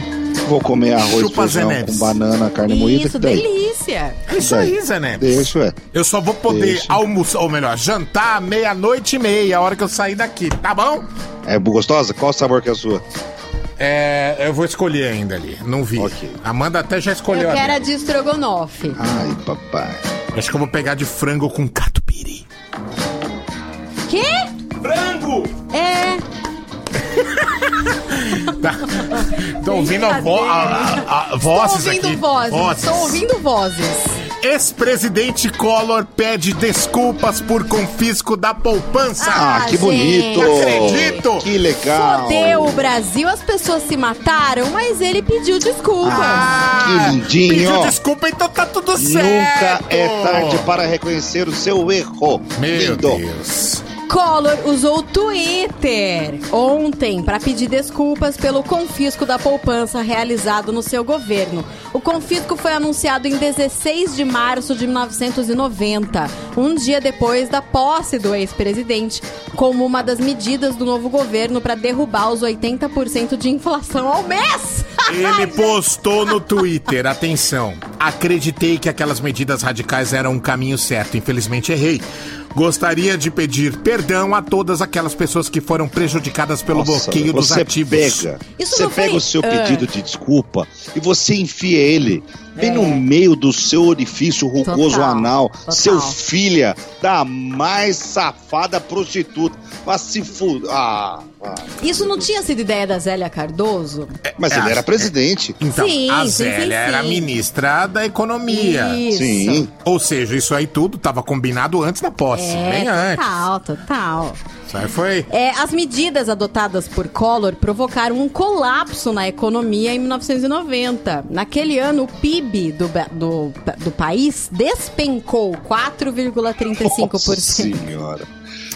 Vou comer arroz, Chupa, feijão com banana, carne moída. Isso, que daí? delícia. Isso aí, Neves. Deixa, ué. Eu só vou poder Deixa. almoçar, ou melhor, jantar meia-noite e meia, a hora que eu sair daqui, tá bom? É gostosa? Qual sabor que é a sua? É, eu vou escolher ainda ali, não vi. Amanda até já escolheu Eu quero a de estrogonofe. Ai, papai. Acho que eu vou pegar de frango com catupiry. Quê? Frango! É. Tô ouvindo a vo a, a- a- vozes Tô ouvindo aqui. vozes. Tô ouvindo vozes. Ex-presidente Collor pede desculpas por confisco da poupança. Ah, que bonito. Não acredito. Que legal. Fodeu o Brasil, as pessoas se mataram, mas ele pediu desculpas. Ah, Que lindinho. Pediu desculpa, então tá tudo certo. Nunca é tarde para reconhecer o seu erro. Meu Lindo. Deus. Collor usou o Twitter ontem para pedir desculpas pelo confisco da poupança realizado no seu governo. O confisco foi anunciado em 16 de março de 1990, um dia depois da posse do ex-presidente, como uma das medidas do novo governo para derrubar os 80% de inflação ao mês. Ele postou no Twitter, atenção, acreditei que aquelas medidas radicais eram um caminho certo, infelizmente errei. Gostaria de pedir perdão a todas aquelas pessoas que foram prejudicadas pelo Nossa, bloqueio dos você ativos. Pega, Isso você pega foi- o seu Ah. pedido de desculpa e você enfia ele bem É. no meio do seu orifício rugoso Total, anal. total. Seu filha da mais safada prostituta. Mas se fu... Ah, ah. Isso não tinha sido ideia da Zélia Cardoso? Mas É, ele era é. presidente. Então, Sim, a sim, sim, Zélia era sim. ministra da Economia. Isso. Sim. Ou seja, isso aí tudo estava combinado antes da posse, É, bem antes. total, total. Aí foi. É, as medidas adotadas por Collor provocaram um colapso na economia em 1990. Naquele ano, o PIB do, do, do país despencou 4,35%. Nossa senhora.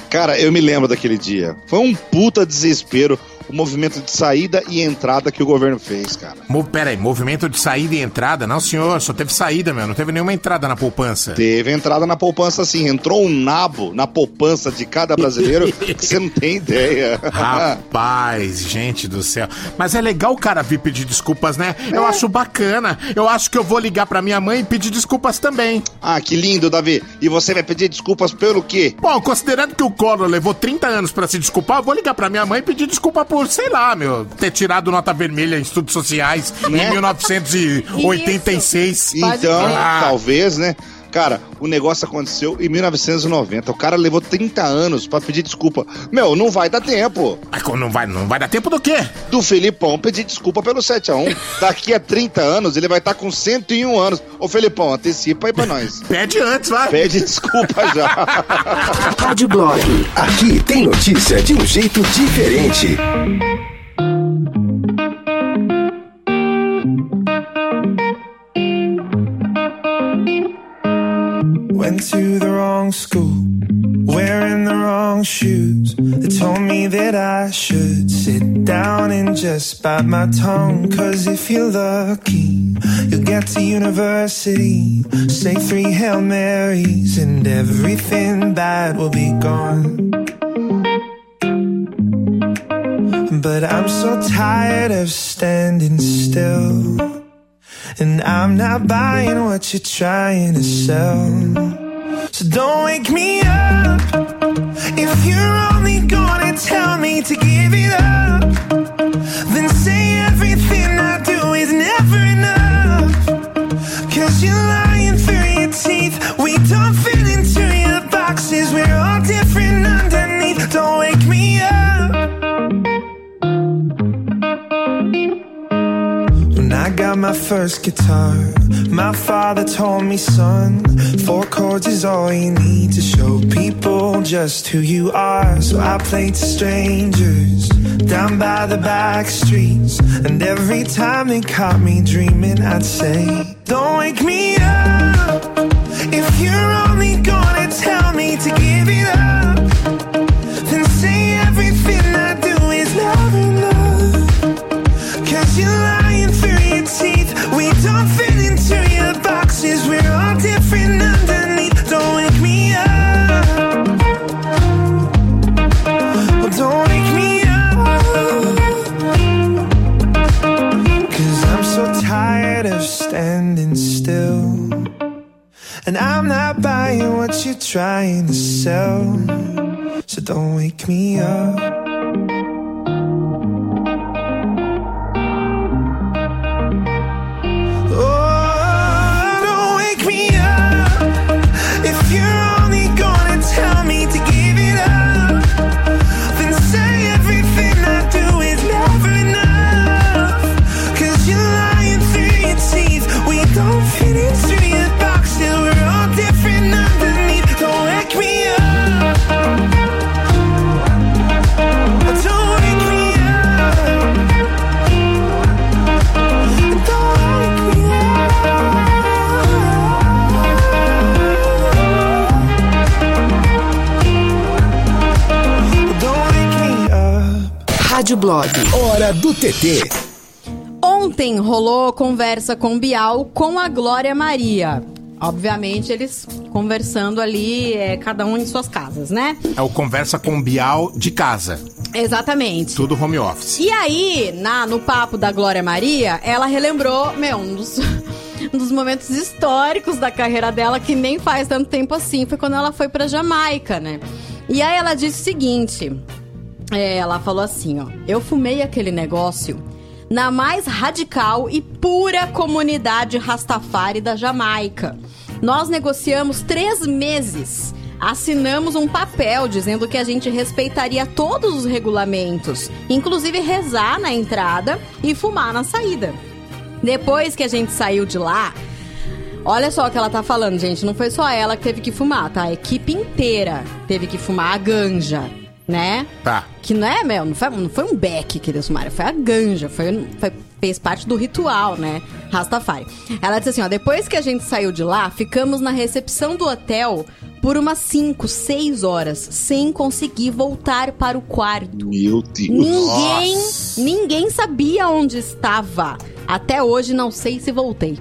Cara, eu me lembro daquele dia. Foi um puta desespero o movimento de saída e entrada que o governo fez, cara. Mo pera aí, movimento de saída e entrada? Não, senhor, só teve saída, meu. Não teve nenhuma entrada na poupança. Teve entrada na poupança sim, entrou um nabo na poupança de cada brasileiro que você não tem ideia. Rapaz, gente do céu. Mas é legal o cara vir pedir desculpas, né? Eu acho bacana. Eu acho que eu vou ligar pra minha mãe e pedir desculpas também. ah, que lindo, Davi. E você vai pedir desculpas pelo quê? Bom, considerando que o Collor levou 30 anos pra se desculpar, eu vou ligar pra minha mãe e pedir desculpa por, sei lá, meu, ter tirado nota vermelha em estudos sociais Né? em 1986. Pode Então, crer. talvez, né? Cara, o negócio aconteceu em 1990. O cara levou 30 anos pra pedir desculpa. Meu, não vai dar tempo. Mas não vai, não vai dar tempo do quê? Do Felipão pedir desculpa pelo 7x1. Daqui a 30 anos ele vai estar com 101 anos. Ô, Felipão, antecipa aí pra nós. Pede antes, vai. Pede desculpa já. Rádio Blog. Aqui tem notícia de um jeito diferente. Went to the wrong school, wearing the wrong shoes. They told me that I should sit down and just bite my tongue. Cause if you're lucky, you'll get to university. Say three Hail Marys, and everything bad will be gone. But I'm so tired of standing still. And I'm not buying what you're trying to sell. So don't wake me up if you're only gonna tell me to give it up. Got my first guitar, my father told me, son, four chords is all you need to show people just who you are. So I played to strangers down by the back streets. And every time they caught me dreaming, I'd say, Don't wake me up if you're only gonna tell me to give it up. Then say everything I do is. Cause you're lying trying to sell. So don't wake me up. Blog. Hora do TT. Ontem rolou conversa com o Bial com a Glória Maria. Obviamente, eles conversando ali, é, cada um em suas casas, né? É o Conversa com Bial de casa. Exatamente. Tudo home office. E aí, na, no papo da Glória Maria, ela relembrou, meu, um dos, um dos momentos históricos da carreira dela, que nem faz tanto tempo assim, foi quando ela foi pra Jamaica, né? E aí ela disse o seguinte: é, ela falou assim, ó, eu fumei aquele negócio na mais radical e pura comunidade Rastafari da Jamaica. Nós negociamos três meses. Assinamos um papel dizendo que a gente respeitaria todos os regulamentos, inclusive rezar na entrada e fumar na saída. Depois que a gente saiu de lá, olha só o que ela tá falando, gente. Não foi só ela que teve que fumar, tá? A equipe inteira teve que fumar a ganja, né? Tá. Que não é, meu, não foi, não foi um beck que eles fumaram, foi a ganja, foi, foi- fez parte do ritual, né? Rastafari. Ela disse assim, ó, depois que a gente saiu de lá, ficamos na recepção do hotel por umas 5, 6 horas, sem conseguir voltar para o quarto. Meu Deus. Ninguém, ninguém sabia onde estava. Até hoje não sei se voltei.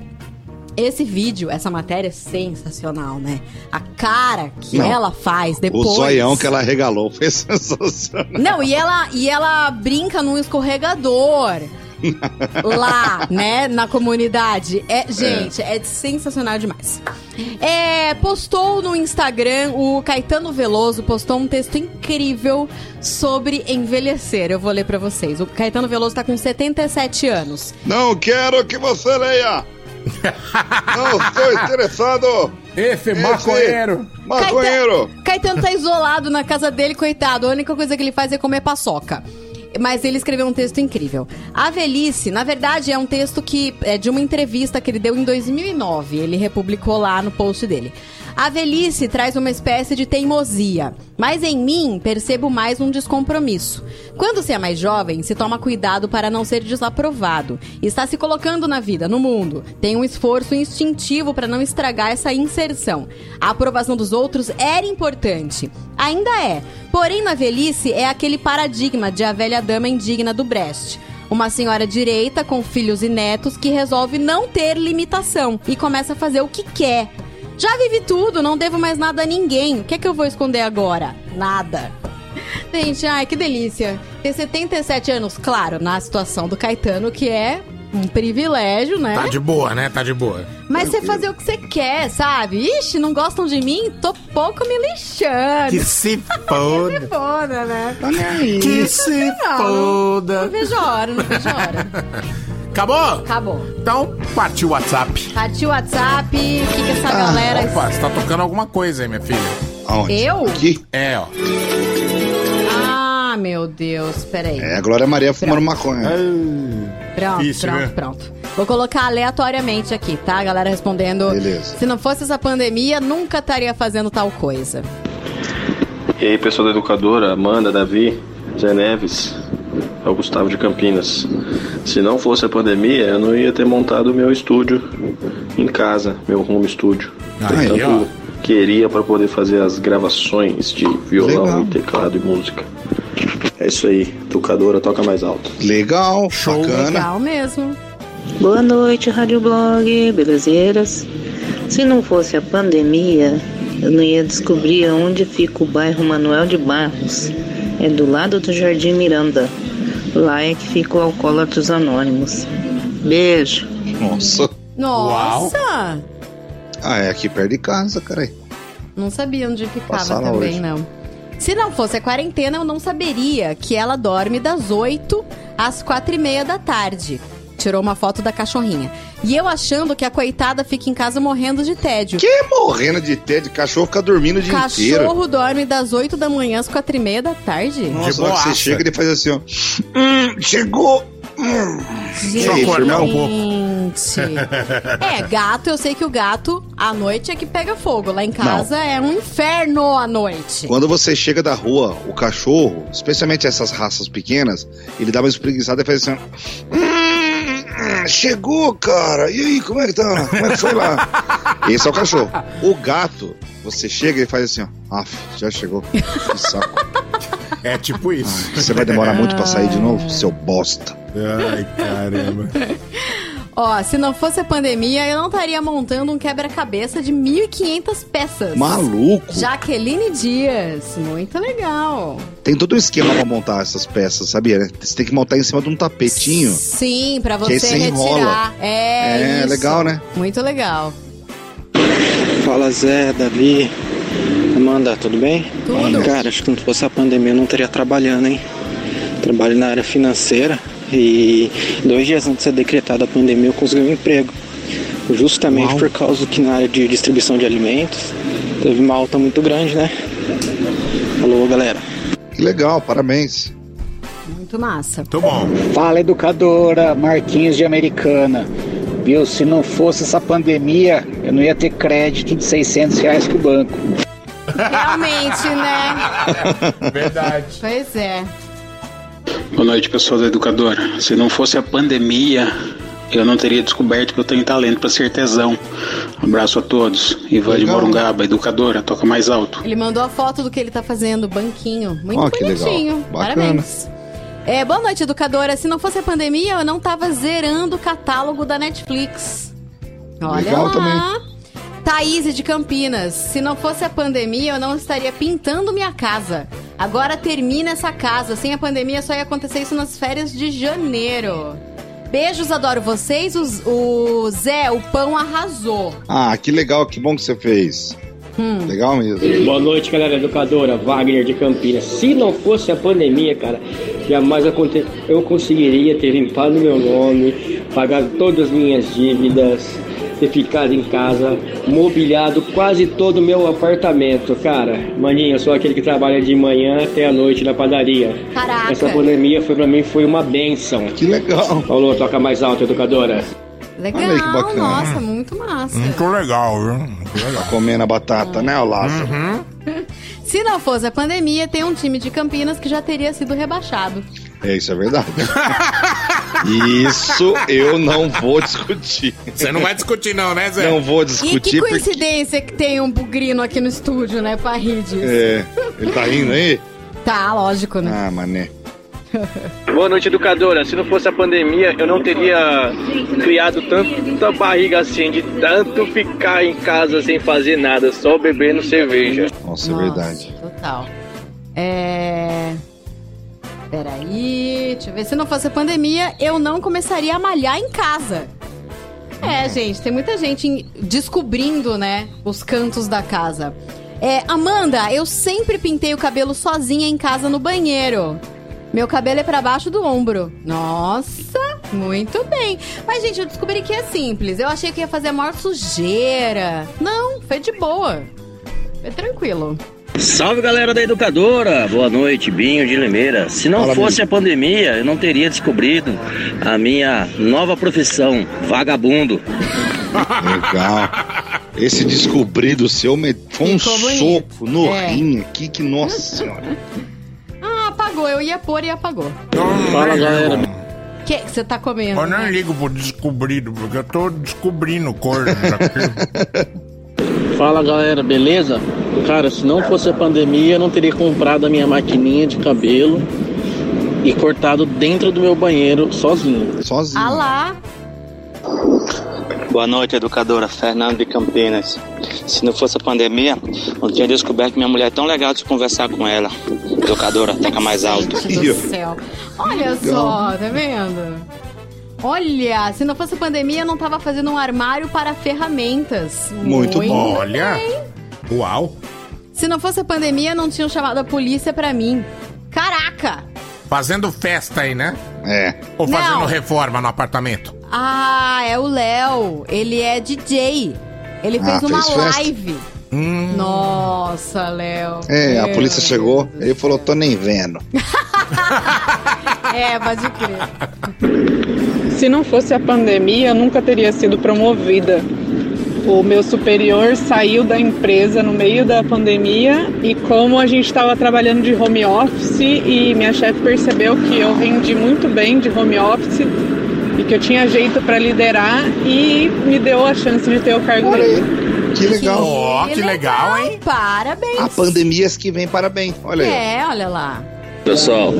Esse vídeo, essa matéria é sensacional, né? A cara que Não. ela faz depois. O zoião que ela regalou foi sensacional. Não, e ela, e ela brinca num escorregador lá, né, na comunidade. É, gente, é. sensacional demais. É, postou no Instagram, o Caetano Veloso postou um texto incrível sobre envelhecer. Eu vou ler pra vocês. O Caetano Veloso tá com 77 anos. Não quero que você leia. Não estou interessado. Esse maconheiro. Maconheiro. Caetano tá isolado na casa dele, coitado. A única coisa que ele faz é comer paçoca. Mas ele escreveu um texto incrível. A velhice, na verdade, é um texto que é de uma entrevista que ele deu em 2009. Ele republicou lá no post dele. A velhice traz uma espécie de teimosia, mas em mim percebo mais um descompromisso. Quando se é mais jovem, se toma cuidado para não ser desaprovado. Está se colocando na vida, no mundo. Tem um esforço instintivo para não estragar essa inserção. A aprovação dos outros era importante. Ainda é. Porém, na velhice é aquele paradigma de a velha dama indigna do Brecht. Uma senhora direita com filhos e netos que resolve não ter limitação e começa a fazer o que quer. Já vivi tudo, não devo mais nada a ninguém. O que é que eu vou esconder agora? Nada. Gente, ai, que delícia. Ter 77 anos, claro, na situação do Caetano, que é um privilégio, né? Tá de boa, né? Tá de boa. Mas você fazer o que você quer, sabe? Ixi, não gostam de mim? Tô pouco me lixando. Que se Que se foda. foda, né? Que se Não, foda. Não vejo a hora, não vejo a hora. Acabou? Acabou. Então, partiu o WhatsApp. Partiu o WhatsApp, o que, que essa galera... Opa, você tá tocando alguma coisa aí, minha filha. Aonde? Eu? Aqui? É, ó. Meu Deus, peraí. É, a Glória Maria fumando maconha. Pronto, Difícil, pronto, né? pronto. Vou colocar aleatoriamente aqui, tá? A galera respondendo. Beleza. Se não fosse essa pandemia, nunca estaria fazendo tal coisa. E aí, pessoal da educadora, Amanda, Davi, Zé Neves, é o Gustavo de Campinas. Se não fosse a pandemia, eu não ia ter montado o meu estúdio em casa, meu home studio. Aí, Tanto ó. Queria para poder fazer as gravações de violão, Legal. e teclado e música. É isso aí, educadora toca mais alto. Legal, Show. bacana. Legal mesmo. Boa noite, Rádio Blog, belezeiras. Se não fosse a pandemia, eu não ia descobrir onde fica o bairro Manuel de Barros. É do lado do Jardim Miranda. Lá é que fica o Alcoólatros Anônimos. Beijo. Nossa. Nossa! Ah, é aqui perto de casa, cara. Não sabia onde ficava também, hoje. não. Se não fosse a quarentena, eu não saberia que ela dorme das 8 às 4 e meia da tarde. Tirou uma foto da cachorrinha. E eu achando que a coitada fica em casa morrendo de tédio. Que morrendo de tédio, cachorro fica dormindo o dia inteiro. Cachorro dorme das 8 da manhã às 4 e meia da tarde. Nossa, na hora que você chega, ele faz assim, ó. Hum, chegou. Hum. E aí, firmão? Gente. É, gato, eu sei que o gato, à noite é que pega fogo. Lá em casa é um inferno à noite. Quando você chega da rua, o cachorro, especialmente essas raças pequenas, ele dá uma espreguiçada e faz assim. ó. "Hum, chegou, cara. E aí, como é que tá? Como é que foi lá? Esse é o cachorro. O gato, você chega e faz assim, ó. Aff, já chegou. Que saco. É tipo isso. Você vai demorar muito pra sair de novo, seu bosta. Ai, caramba. Ó, se não fosse a pandemia, eu não estaria montando um quebra-cabeça de 1.500 peças. Maluco. Jaqueline Dias, muito legal. Tem todo um esquema pra montar essas peças, sabia? né? Você tem que montar em cima de um tapetinho. Sim, pra Que aí você você retirar. enrola. É, É, isso. legal, né? Muito legal. Fala Zé, Davi, Amanda, tudo bem? Tudo. Cara, acho que não fosse a pandemia eu não estaria trabalhando, hein? Trabalho na área financeira e dois dias antes de ser decretada a pandemia eu consegui um emprego. Justamente por causa que na área de distribuição de alimentos teve uma alta muito grande, né? Falou, galera. Que legal, parabéns. Muito massa. Muito bom. Fala, educadora, Marquinhos de Americana. Viu, se não fosse essa pandemia, eu não ia ter crédito de 600 reais com o banco. Realmente, né? Verdade. Pois é. Boa noite, pessoal da educadora. Se não fosse a pandemia, eu não teria descoberto que eu tenho talento para ser tesão. Abraço a todos. Ivan de Legal. Morungaba, educadora, toca mais alto. Ele mandou a foto do que ele tá fazendo, banquinho. Muito legal. bonitinho. Parabéns. É, boa noite, educadora. Se não fosse a pandemia, eu não tava zerando o catálogo da Netflix. Olha Legal lá. também. Thaís de Campinas. Se não fosse a pandemia, eu não estaria pintando minha casa. Agora termina essa casa. Sem a pandemia, só ia acontecer isso nas férias de janeiro. Beijos, adoro vocês. Os- O, Zé, o pão arrasou. Ah, que legal, que bom que você fez. Hum. Legal mesmo. Boa noite, galera educadora. Wagner de Campinas. Se não fosse a pandemia, cara, jamais aconte... eu conseguiria ter limpado meu nome, pagado todas as minhas dívidas, ter ficado em casa, mobiliado quase todo o meu apartamento. Cara, maninho, eu sou aquele que trabalha de manhã até a noite na padaria. Caraca. Essa pandemia foi pra mim foi uma benção. Que legal. Falou, toca mais alto, educadora. Legal, aí que bacana. nossa, muito massa. Muito legal, viu? Muito legal. Tá comendo a batata, né, Lázaro? Se não fosse a pandemia, tem um time de Campinas que já teria sido rebaixado. É, isso é verdade. Isso eu não vou discutir. Você não vai discutir, não, né, Zé? Não vou E que discutir porque. coincidência que tem um bugrino aqui no estúdio, né, pra rir disso. É, ele tá rindo aí? Tá, lógico, né? Ah, mané. Boa noite, educadora. Se não fosse a pandemia, eu não teria criado tanta barriga assim, de tanto ficar em casa sem fazer nada, só bebendo cerveja. Nossa, Nossa, é verdade. Total. É. Peraí, deixa eu ver. Se não fosse a pandemia, eu não começaria a malhar em casa. É, gente, tem muita gente descobrindo, né, os cantos da casa. É, Amanda, eu sempre pintei o cabelo sozinha em casa no banheiro. Meu cabelo é pra baixo do ombro. Nossa, muito bem. Mas, gente, eu descobri que é simples. Eu achei que ia fazer a maior sujeira. Não, foi de boa. Foi tranquilo. Salve galera da Educadora, boa noite, Binho de Limeira. Se não Fala, fosse a pandemia, eu não teria descobrido a minha nova profissão, vagabundo. Legal. Esse descobrido seu me- foi um soco no É. rim aqui que, nossa senhora. Ah, apagou. Eu ia pôr e apagou. Fala, galera. O que que você tá comendo? Eu não ligo pro descobrido, porque eu tô descobrindo coisas aqui. Fala galera, beleza? Cara, se não fosse a pandemia, eu não teria comprado a minha maquininha de cabelo e cortado dentro do meu banheiro sozinho. Sozinho. Ah lá. Boa noite, educadora Fernando de Campinas. Se não fosse a pandemia, eu tinha descoberto que minha mulher é tão legal de conversar com ela. Educadora, toca mais alto. Gente do céu. Olha só, tá vendo? Olha, se não fosse a pandemia, eu não tava fazendo um armário para ferramentas. Muito bom. Olha. Uau. Se não fosse a pandemia, não tinham chamado a polícia pra mim. Caraca! Fazendo festa aí, né? É. Ou fazendo Não. reforma no apartamento? Ah, é o Léo. Ele é DJ. Ele Ah, fez uma fez live. Nossa, Léo. É, a polícia chegou, ele falou, tô nem vendo. É, pode crer. Se não fosse a pandemia, eu nunca teria sido promovida. O meu superior saiu da empresa no meio da pandemia e como a gente estava trabalhando de home office e minha chefe percebeu que eu rendi muito bem de home office e que eu tinha jeito para liderar e me deu a chance de ter o cargo dele. Que legal. Ó, que legal, hein? Parabéns. A pandemias que vem, parabéns. Olha aí. É, olha lá. Pessoal.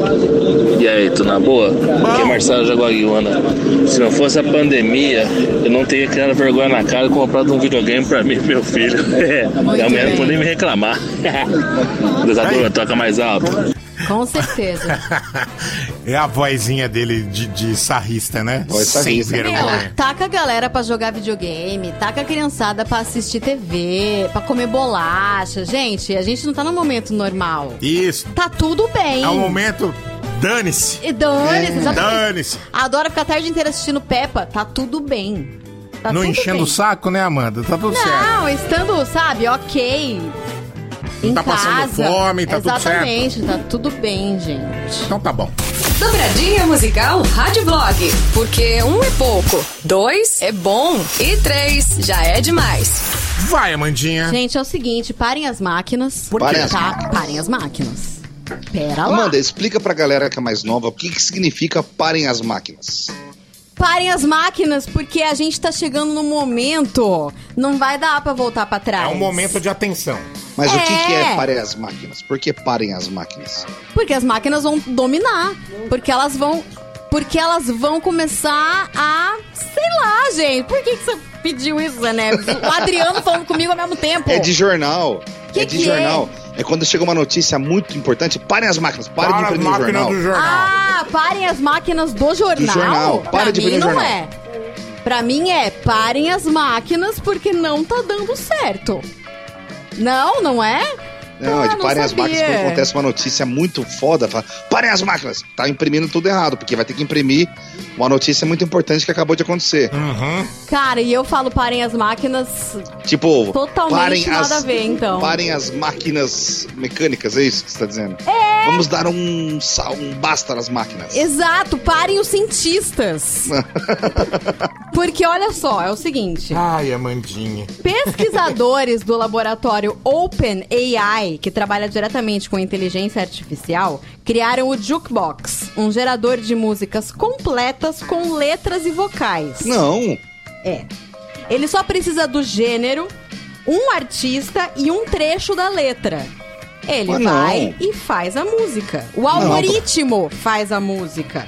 E aí, tu na boa? Aqui é Marcelo Jaguariúna. Se não fosse a pandemia, eu não teria criado vergonha na cara e comprado um videogame pra mim e meu filho. É, realmente não podia me reclamar. Desadora, toca mais alto. Com certeza. É a vozinha dele de, de sarrista, né? Voz Sem sarrista. Meu, vergonha. taca a galera pra jogar videogame, taca a criançada pra assistir TV, pra comer bolacha. Gente, a gente não tá no momento normal. Isso. Tá tudo bem. É o momento. Dane-se. E dane-se, exatamente. Dane-se. Adora ficar a tarde inteira assistindo Peppa. Tá tudo bem. Tá não tudo enchendo bem. o saco, né, Amanda? Tá tudo certo. Não, estando, sabe, ok. Não em tá passando casa. fome, tá tudo certo. Exatamente, tá tudo bem, gente. Então tá bom. Dobradinha musical Rádio Blog. Porque um é pouco, dois é bom e três já é demais. Vai, Amandinha. Gente, é o seguinte, parem as máquinas. Por quê? Parem as tá? máquinas. Parem as máquinas. Pera lá. Amanda, explica pra galera que é mais nova o que, que significa parem as máquinas. Parem as máquinas, porque a gente tá chegando no momento. Não vai dar pra voltar pra É trás. um momento de atenção. Mas o que, que É. é parem as máquinas? Por que parem as máquinas? Porque as máquinas vão dominar. Porque elas vão. Porque elas vão começar a. Sei lá, gente. Por que, que você pediu isso, Zé Neves? O Adriano falando comigo ao mesmo tempo. É de jornal. Que é de que jornal. É? Quando chega uma notícia muito importante, parem as máquinas, parem de Para as imprimir o jornal. do jornal. Ah, parem as máquinas do jornal. Do jornal. Para pra de no não jornal. é. Pra mim é parem as máquinas porque não tá dando certo. Não, não é? Não, Ah, é de não parem as máquinas quando acontece uma notícia muito foda. Fala, parem as máquinas! Tá imprimindo tudo errado, porque vai ter que imprimir uma notícia muito importante que acabou de acontecer. Uhum. Cara, e eu falo parem as máquinas Tipo, Totalmente parem nada as, a ver, então. Parem as máquinas mecânicas, é isso que você tá dizendo? É. Vamos dar um, sal- um basta nas máquinas. Exato, parem os cientistas. Porque olha só, é o seguinte. Ai, Amandinha. Pesquisadores do laboratório OpenAI, que trabalha diretamente com inteligência artificial, criaram o Jukebox, um gerador de músicas completas com letras e vocais. Não. É. Ele só precisa do gênero, um artista e um trecho da letra. Ele Mas não. vai e faz a música. O algoritmo faz a música.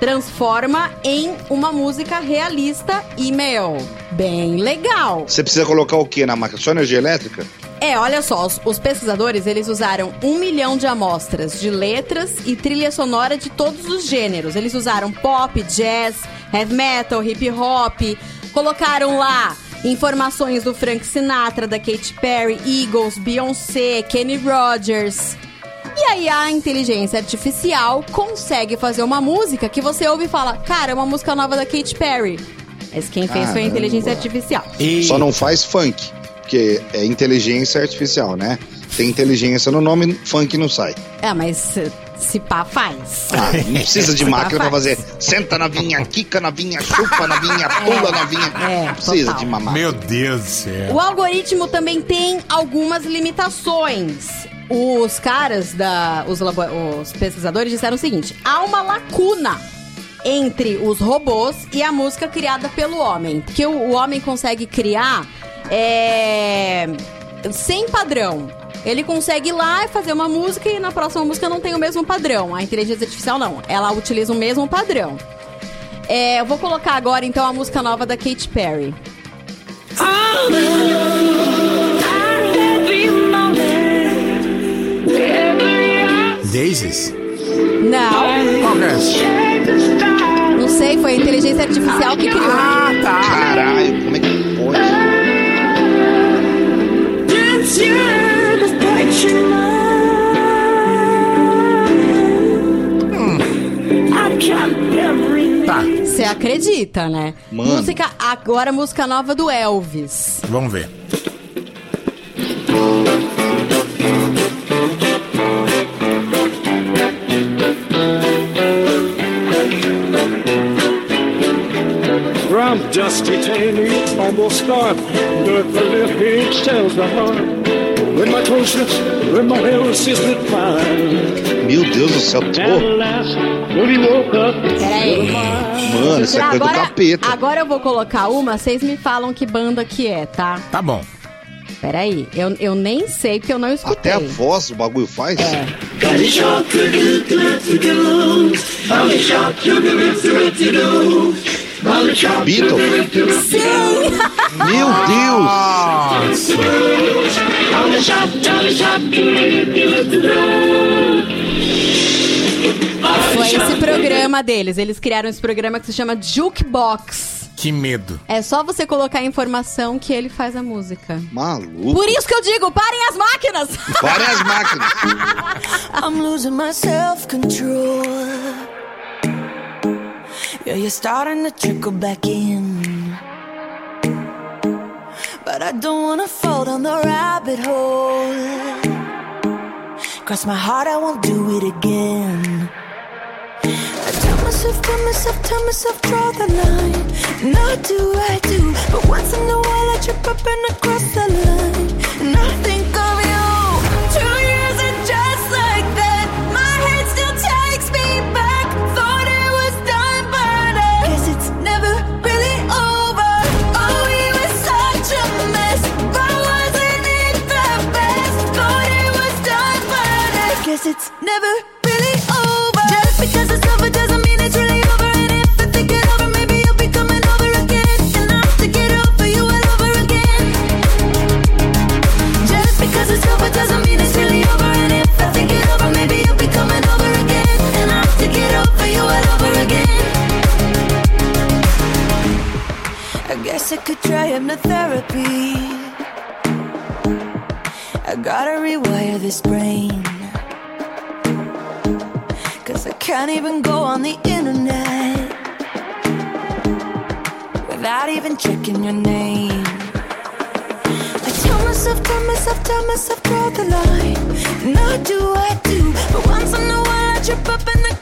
Transforma em uma música realista e, meu, bem legal. Você precisa colocar o que na máquina? Só energia elétrica? É, olha só, os, os pesquisadores, eles usaram um milhão de amostras de letras e trilha sonora de todos os gêneros. Eles usaram pop, jazz, heavy metal, hip hop, colocaram lá informações do Frank Sinatra, da Katy Perry, Eagles, Beyoncé, Kenny Rogers. E aí a inteligência artificial consegue fazer uma música que você ouve e fala, cara, é uma música nova da Katy Perry. Mas quem fez foi a Caramba. inteligência artificial. Só não faz funk, porque é inteligência artificial, né? Tem inteligência no nome, funk não sai. É, mas se, se pá faz. Ah, não precisa de máquina pra faz. fazer senta na vinha, quica na vinha, chupa na vinha, pula na vinha. É, não precisa total. de uma máquina. Meu Deus do céu. O algoritmo também tem algumas limitações. Os caras da. Os, labo- os pesquisadores disseram o seguinte: há uma lacuna entre os robôs e a música criada pelo homem. Porque o, o homem consegue criar é, sem padrão. Ele consegue ir lá e fazer uma música e na próxima música não tem o mesmo padrão. A inteligência artificial não. Ela utiliza o mesmo padrão. É, eu vou colocar agora então a música nova da Katy Perry. Daisies? Não. Qual é? Não sei, foi a inteligência artificial que criou. Ah, tá. Caralho, como é que Tá, Você acredita, né? Mano. Música, agora música nova do Elvis. vamos ver. Almost starved, dirt the left page tells the heart. When my when my health is fine. Meu Deus do céu, up, Peraí. Mano, isso é coisa do agora, capeta. agora eu vou colocar uma, vocês me falam que banda que é, tá? Tá bom. Peraí, eu, eu nem sei porque eu não escutei. Até a voz o bagulho faz? É. Beatles? Sim! Meu Deus! Foi esse programa deles. Eles criaram esse programa que se chama Jukebox. Que medo. É só você colocar a informação que ele faz a música. Maluco. Por isso que eu digo, parem as máquinas! Parem as máquinas! I'm losing my self control. Yeah, you're starting to trickle back in. But I don't wanna fall down the rabbit hole. Cross my heart, I won't do it again. Myself, tell myself, tell myself, draw the line. Not do I do, but once in a while I trip up and I cross the line. And I think of you. Two years and just like that, my head still takes me back. Thought it was done, but I guess it's never really over. Oh, we were such a mess, but wasn't it the best? Thought it was done, but I guess it's never I could try hypnotherapy. I gotta rewire this brain. Cause I can't even go on the internet without even checking your name. I tell myself, tell myself, tell myself, draw the line. Not do I do, but once in a while I trip up and I the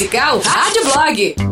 musical Rádio Blog.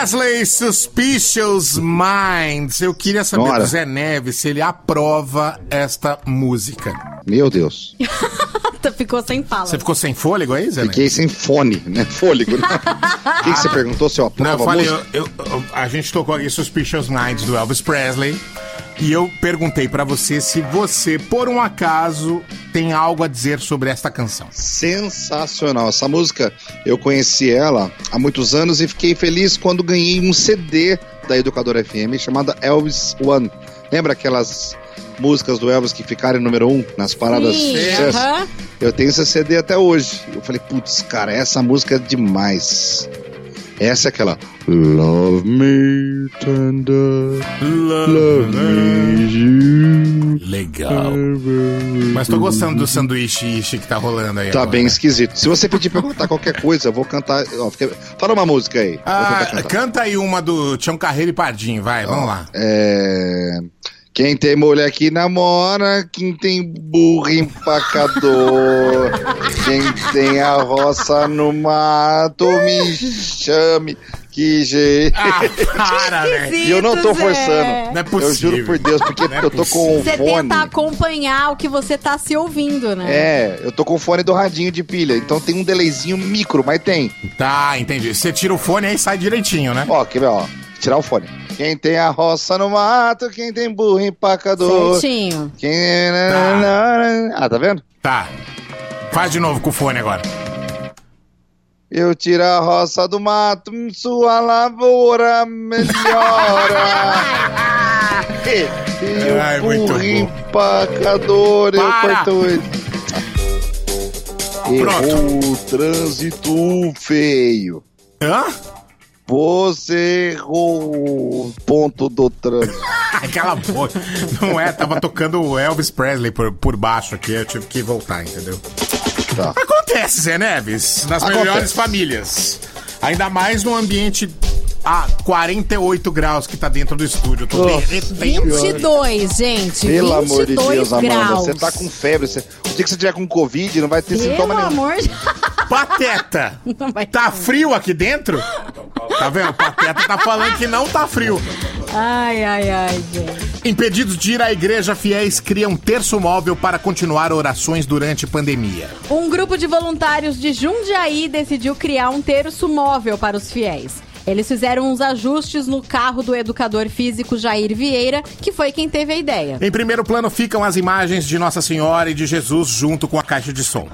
Elvis Presley, Suspicious Minds. Eu queria saber Bora. do Zé Neves se ele aprova esta música. Meu Deus. Ficou sem fala. Você ficou sem fôlego aí, Zé Fiquei sem fone, né? Fôlego. né? O que, que você perguntou, seu aprova Não, eu a falei, música? eu- eu- eu- a gente tocou aqui Suspicious Minds do Elvis Presley. E eu perguntei pra você se você, por um acaso, tem algo a dizer sobre esta canção. Sensacional. Essa música, eu conheci ela há muitos anos e fiquei feliz quando ganhei um CD da Educadora FM chamada Elvis One. Lembra aquelas músicas do Elvis que ficaram em número um nas paradas Sim, sucesso? aham. Eu tenho esse CD até hoje. Eu falei, putz, cara, essa música é demais. Essa é aquela Love me tender, love me you. Legal. Mas tô gostando do sanduíche ishi que tá rolando aí. Tá agora. bem esquisito. Se você pedir pra eu cantar qualquer coisa, eu vou cantar. ó, fica- Fala uma música aí. Ah, cantar. canta aí uma do Tião Carreiro e Pardinho, vai, vamos lá. É... Quem tem mulher que namora, quem tem burro empacador, quem tem a roça no mato, me chame. Que jeito. Ah, para, velho. E eu não tô forçando. Não é Eu possível. juro por Deus, porque é eu tô com o Você fone. tenta acompanhar o que você tá se ouvindo, né? É, eu tô com o fone do radinho de pilha, então tem um delayzinho micro, mas tem. Tá, entendi. Você tira o fone aí sai direitinho, né? Ó, quer ver, ó. Tirar o fone. Quem tem a roça no mato, quem tem burro empacador. Certinho. Quem... Ah, tá vendo? Tá. Faz de novo com o fone agora. Eu tiro a roça do mato, sua lavoura melhora. e o burro empacador, eu corto ele. Errou o trânsito feio. Hã? Você errou o ponto do trânsito. Aquela boca. Não é, tava tocando o Elvis Presley por, por baixo aqui, eu tive que voltar, entendeu? Tá. Acontece, Zé Neves, nas Acontece. melhores famílias. Ainda mais num ambiente a 48 graus que tá dentro do estúdio. Eu tô derretendo. 22, gente. Pelo 22 amor de Deus, Amanda, graus. você tá com febre. Você... O dia que você tiver com Covid, não vai ter Pelo sintoma nenhum. amor de... Pateta! Tá frio aqui dentro? Tá vendo? Pateta tá falando que não tá frio. Ai, ai, ai, gente. Impedidos de ir à igreja, fiéis criam terço móvel para continuar orações durante pandemia. Um grupo de voluntários de Jundiaí decidiu criar um terço móvel para os fiéis. Eles fizeram uns ajustes no carro do educador físico Jair Vieira, que foi quem teve a ideia. Em primeiro plano ficam as imagens de Nossa Senhora e de Jesus junto com a caixa de som.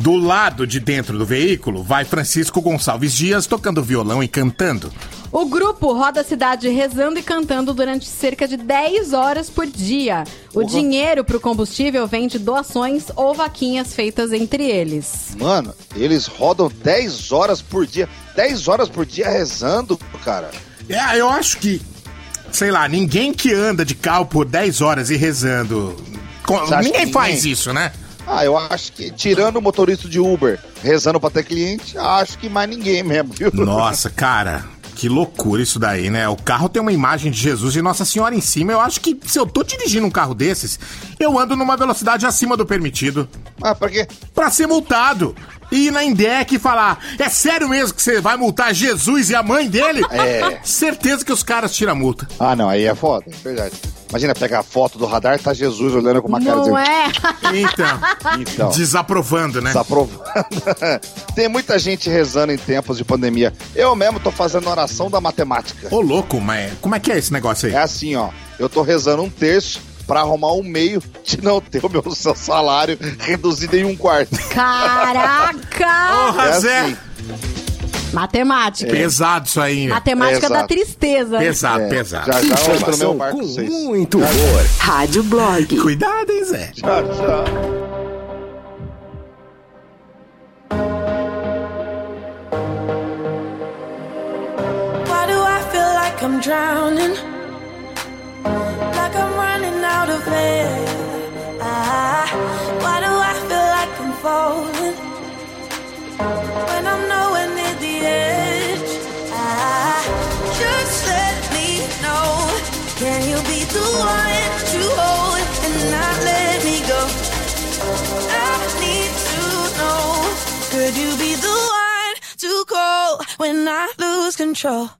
Do lado de dentro do veículo vai Francisco Gonçalves Dias tocando violão e cantando. O grupo roda a cidade rezando e cantando durante cerca de 10 horas por dia. O dinheiro para o combustível vem de doações ou vaquinhas feitas entre eles. Mano, eles rodam 10 horas por dia. 10 horas por dia rezando, cara. É, eu acho que, sei lá, ninguém que anda de carro por 10 horas e rezando. Ninguém que faz ninguém? isso, né? Ah, eu acho que, tirando o motorista de Uber rezando pra ter cliente, acho que mais ninguém mesmo, viu? Nossa, cara, que loucura isso daí, né? O carro tem uma imagem de Jesus e Nossa Senhora em cima. Eu acho que se eu tô dirigindo um carro desses, eu ando numa velocidade acima do permitido. Ah, pra quê? Pra ser multado. E ir na Indec e falar: é sério mesmo que você vai multar Jesus e a mãe dele? É. Certeza que os caras tiram a multa. Ah, não, aí é foda, é verdade. Imagina pegar a foto do radar, tá Jesus olhando com uma cara Não dizendo, é? Então, Então. desaprovando, né? Desaprovando. Tem muita gente rezando em tempos de pandemia. Eu mesmo tô fazendo oração da matemática. Ô, louco, mas como é que é esse negócio aí? É assim, ó. Eu tô rezando um terço pra arrumar um meio de não ter o meu seu salário reduzido em um quarto. Caraca! Porra, É Zé! assim. Matemática. Pesado isso aí? Matemática da tristeza. Pesado, É, pesado. Já já meu Informação quarto com vocês. muito humor. Rádio Blog. Cuidado, hein, Zé? Tchau, tchau. Why do I feel like I'm drowning? Falling? When I'm nowhere near the edge. Ah, just let me know. Can you be the one to hold and not let me go? I need to know. Could you be the one to call when I lose control.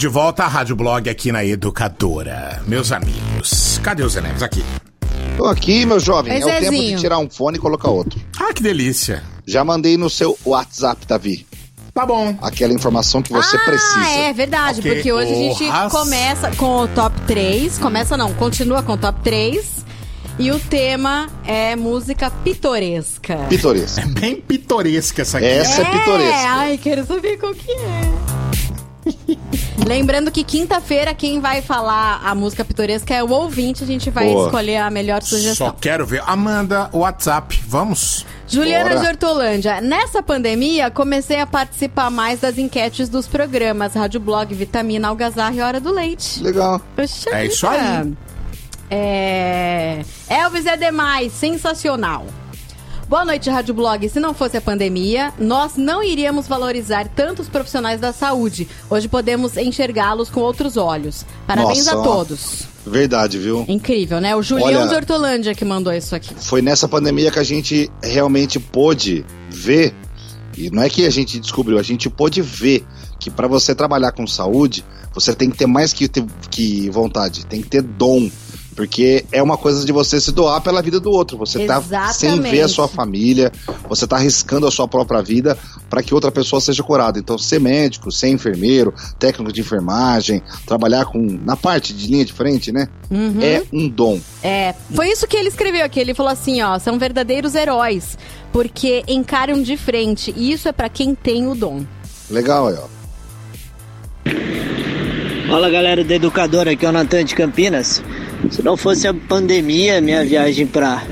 de volta à Rádio Blog aqui na Educadora. Meus amigos, cadê os Neves aqui? Tô aqui, meu jovem. Oi, é o tempo de tirar um fone e colocar outro. Ah, que delícia. Já mandei no seu WhatsApp, Davi. Tá bom. Aquela informação que você precisa. Ah, é verdade, Ok. porque hoje a gente Porras. começa com o top 3. Começa não, continua com o top 3. E o tema é música pitoresca. Pitoresca. É bem pitoresca essa aqui. Essa é, pitoresca. Ai, quero saber qual que é. Lembrando que quinta-feira quem vai falar a música pitoresca é o ouvinte. A gente vai Boa. escolher a melhor Só sugestão. quero ver. Amanda, WhatsApp, vamos? Juliana Bora. de Hortolândia, nessa pandemia comecei a participar mais das enquetes dos programas Rádio Blog, Vitamina, Algazarra e Hora do Leite. Legal. Poxa É isso vida. aí. É... Elvis é demais, sensacional. Boa noite, Rádio Blog. Se não fosse a pandemia, nós não iríamos valorizar tanto os profissionais da saúde. Hoje podemos enxergá-los com outros olhos. Parabéns Nossa, a ó. todos. Verdade, viu? Incrível, né? O Julião Olha- de Hortolândia que mandou isso aqui. Foi nessa pandemia que a gente realmente pôde ver, e não é que a gente descobriu, a gente pôde ver que para você trabalhar com saúde, você tem que ter mais que, que vontade, tem que ter dom. Porque é uma coisa de você se doar pela vida do outro. Você tá sem Exatamente. ver a sua família, você tá arriscando a sua própria vida para que outra pessoa seja curada. Então, ser médico, ser enfermeiro, técnico de enfermagem, trabalhar com na parte de linha de frente, né? Uhum. É um dom. É, foi isso que ele escreveu aqui. Ele falou assim, ó, são verdadeiros heróis, porque encaram de frente. E isso é pra quem tem o dom. Legal aí, ó. Fala galera do Educador, aqui é o Natan de Campinas. Se não fosse a pandemia, minha viagem pra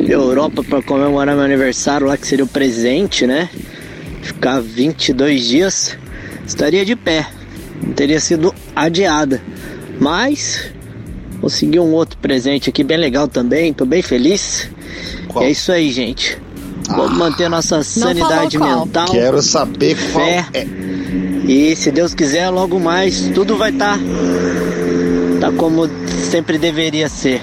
Europa pra comemorar meu aniversário lá, que seria o presente, né? Ficar 22 dias, estaria de pé. Teria sido adiada. Mas consegui um outro presente aqui bem legal também, tô bem feliz. E é isso aí, gente. Vamos manter a nossa sanidade qual. mental. Quero saber qual fé. é. E se Deus quiser, logo mais tudo vai estar tá, como sempre deveria ser.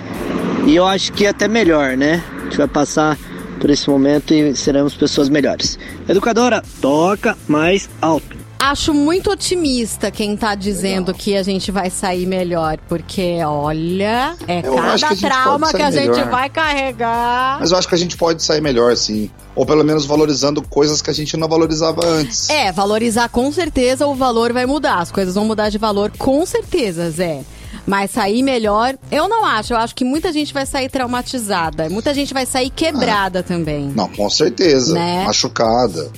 E eu acho que até melhor, né? A gente vai passar por esse momento e seremos pessoas melhores. Educadora, toca mais alto. Acho muito otimista quem tá dizendo que a gente vai sair melhor, porque olha, é Eu cada que gente trauma que a gente melhor. vai carregar. Mas eu acho que a gente pode sair melhor, sim. ou pelo menos valorizando coisas que a gente não valorizava antes. É, valorizar com certeza o valor vai mudar. As coisas vão mudar de valor com certeza, Zé. Mas sair melhor, eu não acho. Eu acho que muita gente vai sair traumatizada. Muita gente vai sair quebrada também. Não, com certeza. Né? Machucada.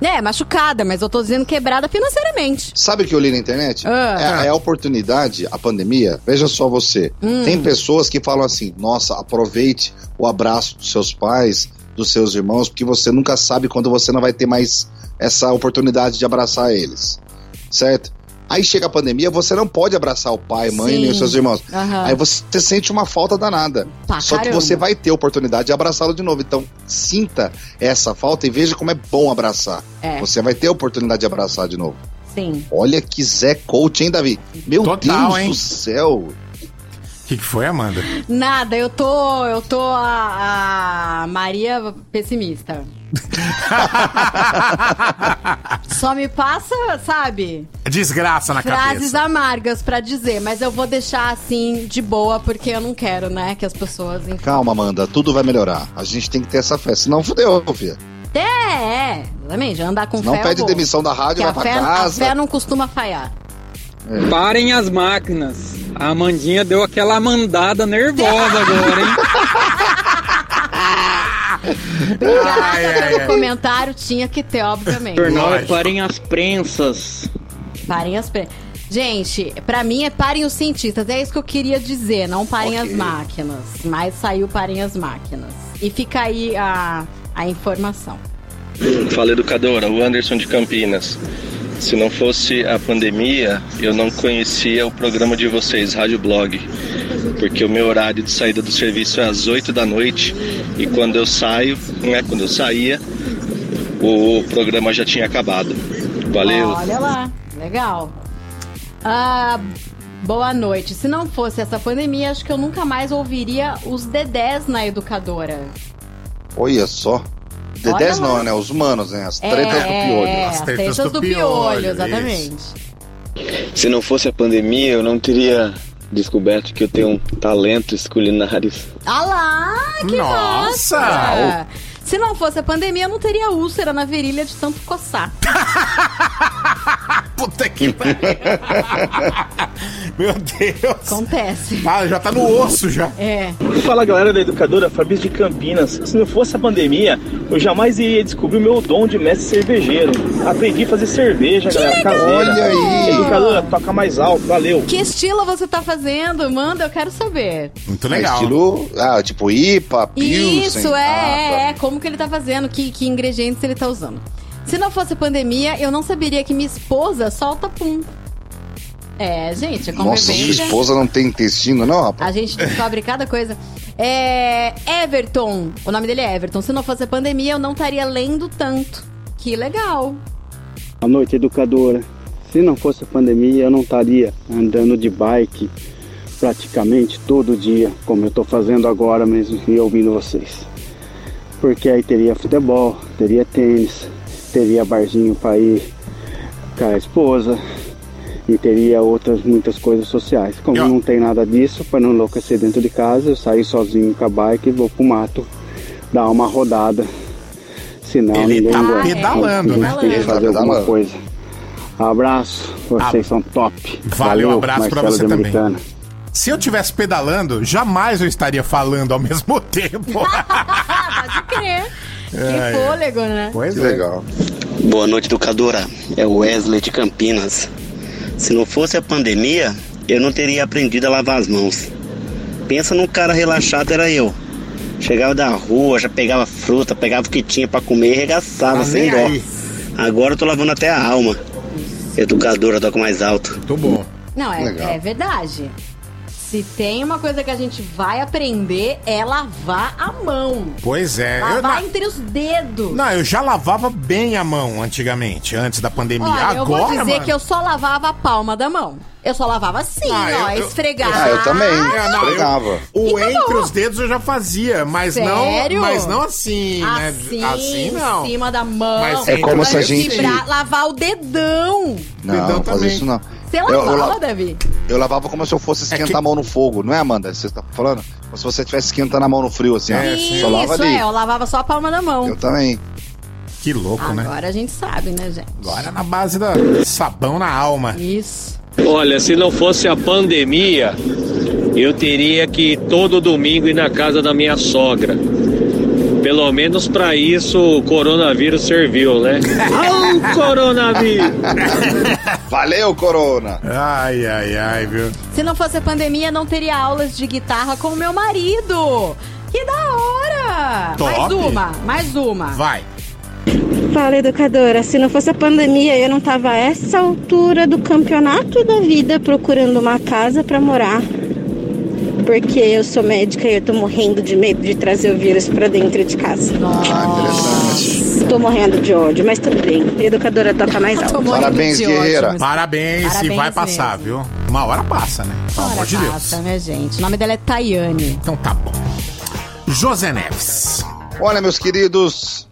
É, machucada, mas eu tô dizendo quebrada financeiramente. Sabe o que eu li na internet? Ah. É, é a oportunidade, a pandemia. Veja só você. Hum. Tem pessoas que falam assim: nossa, aproveite o abraço dos seus pais, dos seus irmãos, porque você nunca sabe quando você não vai ter mais essa oportunidade de abraçar eles. Certo? Aí chega a pandemia, você não pode abraçar o pai, mãe, Sim. nem os seus irmãos. Aham. Aí você sente uma falta danada. Pá, Só que caramba. você vai ter a oportunidade de abraçá-lo de novo. Então, sinta essa falta e veja como é bom abraçar. É. Você vai ter a oportunidade de abraçar de novo. Sim. Olha que Zé Coach, hein, Davi? Meu Total, Deus hein? do céu. O que, que foi, Amanda? Nada, eu tô. Eu tô a, a Maria pessimista. Só me passa, sabe? Desgraça na frases cabeça. amargas pra dizer, mas eu vou deixar assim de boa porque eu não quero, né, que as pessoas enfim. Calma, Amanda, tudo vai melhorar. A gente tem que ter essa fé. Senão fudeu, filha. É, é, exatamente, andar com Não fé. eu pede vou. demissão da rádio, Que vai a pra fé, casa. A fé não costuma falhar. Parem as máquinas. A Amandinha deu aquela mandada nervosa agora, hein? Obrigada Ai, ai, pelo ai. comentário, tinha que ter, obviamente. Jornal, parem as prensas. Parem as pre... Gente, pra mim é parem os cientistas, é isso que eu queria dizer, não parem as máquinas. Mas saiu parem as máquinas. E fica aí a, a informação. Fala educadora, o Anderson de Campinas. Se não fosse a pandemia, eu não conhecia o programa de vocês, Rádio Blog. Porque o meu horário de saída do serviço é às 8 da noite e quando eu saio, né, quando eu saía, o programa já tinha acabado. Valeu. Olha lá, legal. Ah, boa noite. Se não fosse essa pandemia, acho que eu nunca mais ouviria os dedés na educadora. Olha só. Dedés não, né? Os humanos, né? As tretas do piolho. É, as tretas, do, piolho, exatamente. Se não fosse a pandemia, eu não teria descoberto que eu tenho um talentos culinários. Ah lá, que Nossa! massa! Se não fosse a pandemia, eu não teria úlcera na virilha de tanto coçar. Puta que pariu. Meu Deus. Acontece. Ah, já tá no osso já. É. Fala galera da educadora Fabrício de Campinas. Se não fosse a pandemia, eu jamais iria descobrir o meu dom de mestre cervejeiro. Aprendi a fazer cerveja, galera, caseira. Olha aí. Educadora, toca mais alto, valeu. Que estilo você tá fazendo? Manda, eu quero saber. Muito Ah, estilo, ah, tipo IPA, Pilsen. Isso, é, Ah, é, é. Como que ele tá fazendo? Que, que ingredientes ele tá usando? Se não fosse pandemia, eu não saberia que minha esposa solta pum. É, gente, a Nossa, sua convivência... esposa não tem intestino, não, rapaz? A gente descobre cada coisa. É. Everton. O nome dele é Everton. Se não fosse a pandemia, eu não estaria lendo tanto. Que legal. Boa noite, educadora. Se não fosse a pandemia, eu não estaria andando de bike praticamente todo dia, como eu estou fazendo agora mesmo e ouvindo vocês. Porque aí teria futebol, teria tênis, teria barzinho para ir com a esposa e teria outras muitas coisas sociais. Como não tem nada disso, para não enlouquecer dentro de casa, eu saí sozinho com a bike e vou pro mato dar uma rodada. Senão Ele ninguém tá gosta. pedalando, Então, né? Tem que Ele tá fazer alguma pedalando. coisa. Abraço, vocês são top. Valeu, um abraço pra Marcelo você também. Se eu tivesse pedalando, jamais eu estaria falando ao mesmo tempo. Pode crer. Que Ai, fôlego, né? Pois que legal. Boa noite, educadora. É o Wesley de Campinas. Se não fosse a pandemia, eu não teria aprendido a lavar as mãos. Pensa num cara relaxado, era eu. Chegava da rua, já pegava fruta, pegava o que tinha pra comer e regaçava Ah, sem dó. aí. Agora eu tô lavando até a alma. Educadora, toca mais alto. Muito bom. Não, é, é verdade. Se tem uma coisa que a gente vai aprender é lavar a mão. Pois é. Eu, Lavar não, entre os dedos. não, eu já lavava bem a mão antigamente, antes da pandemia. Olha, eu Agora, vou dizer mano, que eu só lavava a palma da mão. Eu só lavava assim, Ah, ó, eu- eu- esfregar. Ah, eu também. É, não, eu- Esfregava. o tá entre bom. os dedos eu já fazia, mas Sério? não, mas não assim, Assim, né? Assim não. em cima da mão. Mas É como se a gente- Lavar o dedão. Não, não faz isso não. Você Eu- eu lavava, la- Davi? Eu lavava como se eu fosse esquentar a mão no fogo, não é, Amanda? Você tá falando? Como se você estivesse esquentando a mão no frio, assim, ó. Só lava Isso ali. é, eu lavava só a palma da mão. Eu também. Que louco, né? Agora a gente sabe, né, gente? Agora na base da sabão na alma. Isso. Olha, se não fosse a pandemia, eu teria que ir todo domingo ir na casa da minha sogra. Pelo menos pra isso o coronavírus serviu, né? Au, coronavírus! Valeu, Corona! Ai, ai, ai, viu? Se não fosse a pandemia, não teria aulas de guitarra com o meu marido. Que da hora! Top. Mais uma, mais uma. Vai. Fala, educadora. Se não fosse a pandemia, eu não tava a essa altura do campeonato da vida procurando uma casa pra morar. Porque eu sou médica e eu tô morrendo de medo de trazer o vírus pra dentro de casa. Tô morrendo de ódio, mas tudo bem. A educadora toca mais alto. Parabéns, Parabéns, Parabéns, e vai passar, viu? Uma hora passa, né? Pelo amor de Deus. Passa, né, gente? O nome dela é Tayane. Então tá bom. José Neves. Olha, meus queridos,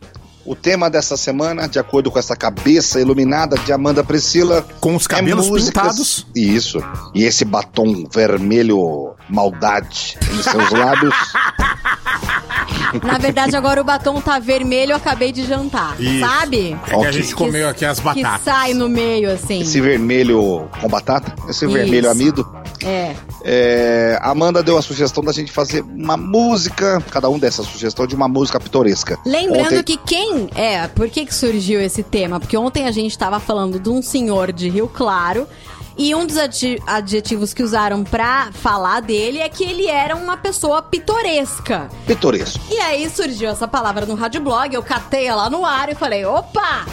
o tema dessa semana, de acordo com essa cabeça iluminada de Amanda Priscila. Com os cabelos pintados. Isso. E esse batom vermelho maldade nos seus lábios. Na verdade, agora o batom tá vermelho, eu acabei de jantar. Isso. Sabe? É que a gente comeu aqui as Que batatas. sai no meio, assim. Esse vermelho com batata, esse Isso. vermelho amido. É. É, a Amanda deu a sugestão da gente fazer uma música, cada um dessa sugestão de uma música pitoresca. Lembrando Ontem- que quem. É, por que, que surgiu esse tema? Porque ontem a gente tava falando de um senhor de Rio Claro. E um dos adjetivos que usaram pra falar dele é que ele era uma pessoa pitoresca. Pitoresco. E aí surgiu essa palavra no Rádio Blog, eu catei ela no ar e falei: opa!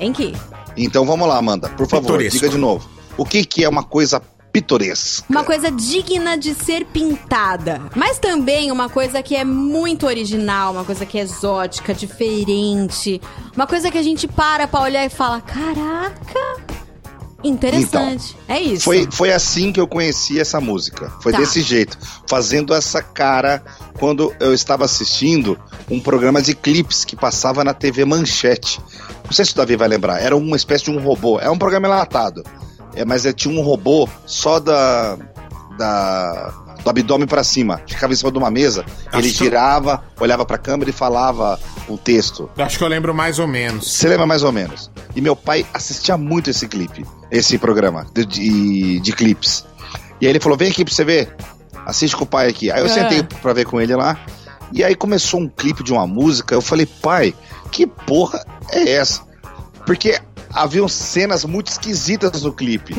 Em que? Então vamos lá, Amanda, por favor, Pitoresco. diga de novo. O que, que é uma coisa pitoresca? Uma coisa digna de ser pintada. Mas também uma coisa que é muito original, uma coisa que é exótica, diferente. Uma coisa que a gente para pra olhar e fala: caraca! Interessante. é isso. Foi, foi assim que eu conheci essa música. Foi Tá. desse jeito. Fazendo essa cara quando eu estava assistindo um programa de clipes que passava na TV Manchete. Não sei se o Davi vai lembrar. Era uma espécie de um robô. É um programa enlatado. É, mas é, tinha um robô só da. da do abdômen pra cima. Ficava em cima de uma mesa. ele que- girava, olhava pra câmera e falava o texto. Acho que eu lembro mais ou menos. Você lembra mais ou menos? E meu pai assistia muito esse clipe, esse programa de, de, de clipes. E aí ele falou: vem aqui pra você ver. Assiste com o pai aqui. Aí eu É. sentei pra ver com ele lá. E aí começou um clipe de uma música. Eu falei, pai, que porra é essa? Porque haviam cenas muito esquisitas no clipe.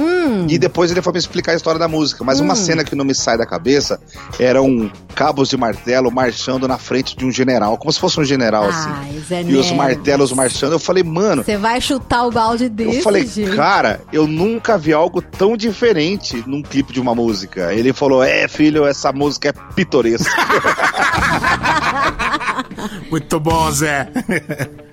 E depois ele foi me explicar a história da música. Mas uma Hum. cena que não me sai da cabeça eram cabos de martelo marchando na frente de um general, como se fosse um general assim. Ai, Zé E os Neves. martelos marchando. Eu falei, mano, Você vai chutar o balde desse eu falei, jeito. cara, eu nunca vi algo tão diferente num clipe de uma música. Ele falou, é, filho, essa música é pitoresca. Muito bom, Zé.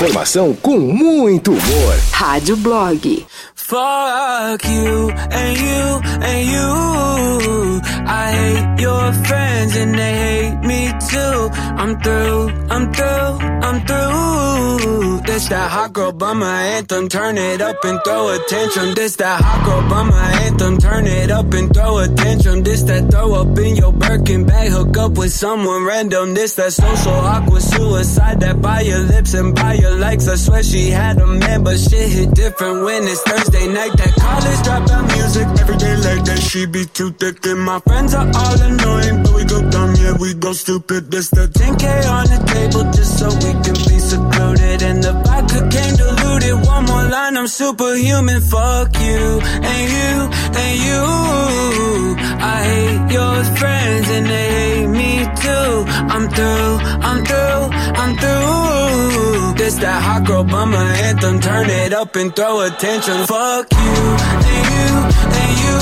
Informação com muito humor. Rádio Blog. Fuck you and you and you. I hate your friends and they hate me too. I'm through, I'm through, I'm through. This that hot girl bummer anthem. Turn it up and throw a tantrum. This that hot girl bummer anthem. Turn it up and throw a tantrum. This that throw up in your Birkin bag. Hook up with someone random. This that social awkward suicide. That by your lips and by your likes. I swear she had a man, but shit hit different when it's Thursday night. That college dropout music every day like that. She be too thick and my friends are all annoying, but we go dumb, yeah we go stupid. This the 10k on the table just so we can be secluded. And the vodka came diluted. One more line, I'm superhuman. Fuck you and you and you. I hate your friends and they hate me too. I'm through, I'm through, I'm through. This that hot girl bummer anthem. Turn it up and throw attention. Fuck you and you and you.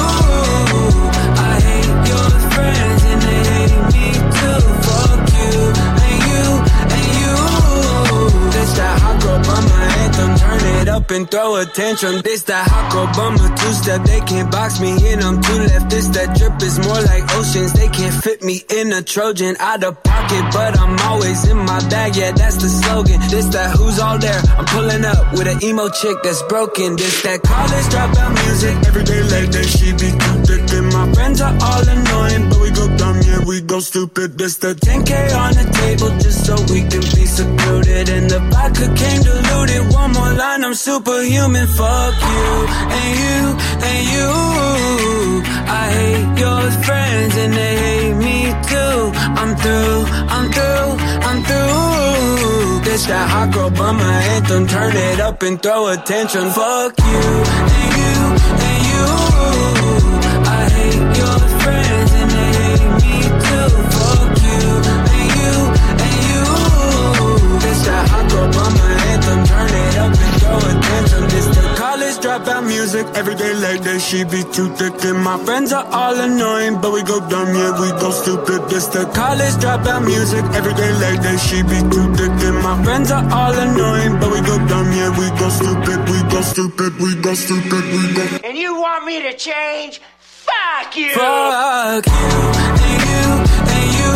I hate your friends up and throw a tantrum. This that girl bummer two step. They can't box me in. I'm too left. This that drip is more like oceans. They can't fit me in a Trojan out of pocket, but I'm always in my bag. Yeah, that's the slogan. This that who's all there. I'm pulling up with an emo chick that's broken. This that college dropout music. Every day like that, she be too thick. And my friends are all annoying, but we we go stupid. This the 10k on the table just so we can be secluded. And the vodka came diluted. One more line, I'm superhuman. Fuck you and you and you. I hate your friends and they hate me too. I'm through, I'm through, I'm through. This that hot girl bummer anthem. Turn it up and throw attention. Fuck you and you and you. She be too thick. And my friends are all annoying, but we go dumb, yeah, we go stupid. This the college dropout music. Every day like that, she be too thick. And my friends are all annoying, but we go dumb, yeah, we go stupid, we go stupid, we go stupid, we go. And you want me to change? Fuck you! Fuck you and you and you.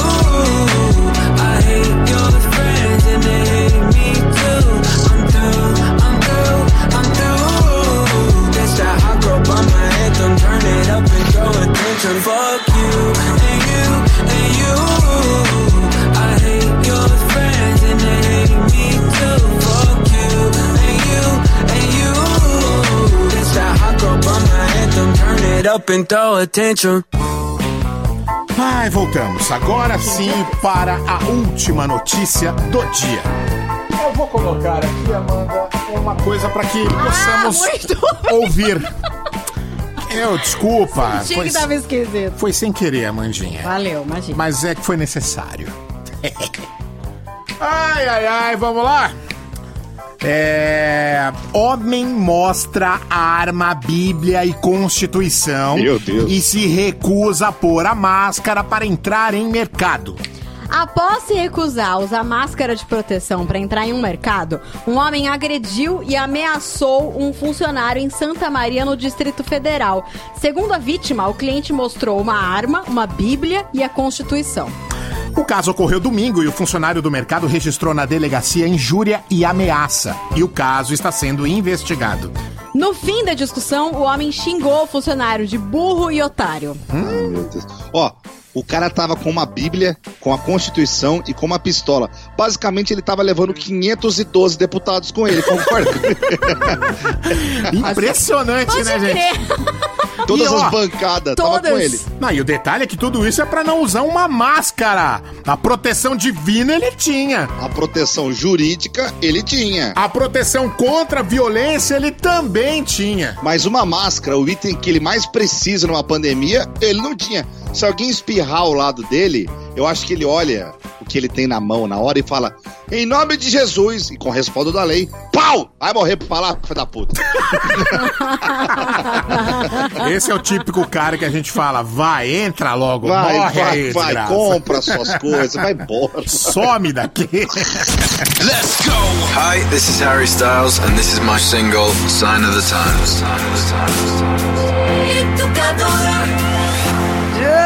I hate your friends and they hate me too. I'm through, I'm through, I'm through. Hot girl bummer anthem. Turn it up and attention. Fuck it up and throw attention. Ai, voltamos. Agora sim para a última notícia do dia. Eu vou colocar aqui, Amanda, uma coisa para que possamos muito ouvir. Eu, desculpa. Tinha que tava esquisito. foi sem querer, Amandinha. Valeu, imagina. Mas é que foi necessário. ai, ai, ai, vamos lá? É. Homem mostra arma, Bíblia e Constituição. E se recusa a pôr a máscara para entrar em mercado. Após se recusar a usar máscara de proteção para entrar em um mercado, um homem agrediu e ameaçou um funcionário em Santa Maria, no Distrito Federal. Segundo a vítima, o cliente mostrou uma arma, uma Bíblia e a Constituição. O caso ocorreu domingo e o funcionário do mercado registrou na delegacia injúria e ameaça. E o caso está sendo investigado. No fim da discussão, o homem xingou o funcionário de burro e otário. Meu Deus. Ó, o cara tava com uma Bíblia, com a Constituição e com uma pistola. Basicamente, ele tava levando 512 deputados com ele, concorda? Impressionante, Pode né, crer. gente? Todas E, ó, as bancadas, tava com ele. Não, e o detalhe é que tudo isso é pra não usar uma máscara. A proteção divina ele tinha. A proteção jurídica ele tinha. A proteção contra a violência ele também tinha. Mas uma máscara, o item que ele mais precisa numa pandemia, ele não tinha. Se alguém espirrar ao lado dele, eu acho que ele olha o que ele tem na mão na hora e fala: Em nome de Jesus, e com respaldo da lei, pau! Vai morrer pra lá, filho da puta. Esse é o típico cara que a gente fala, vai, entra logo, Vai, morre vai, aí, vai, compra suas coisas, vai embora. Some daqui. Let's go! Hi, this is Harry Styles, and this is my single, Sign of the Times. Just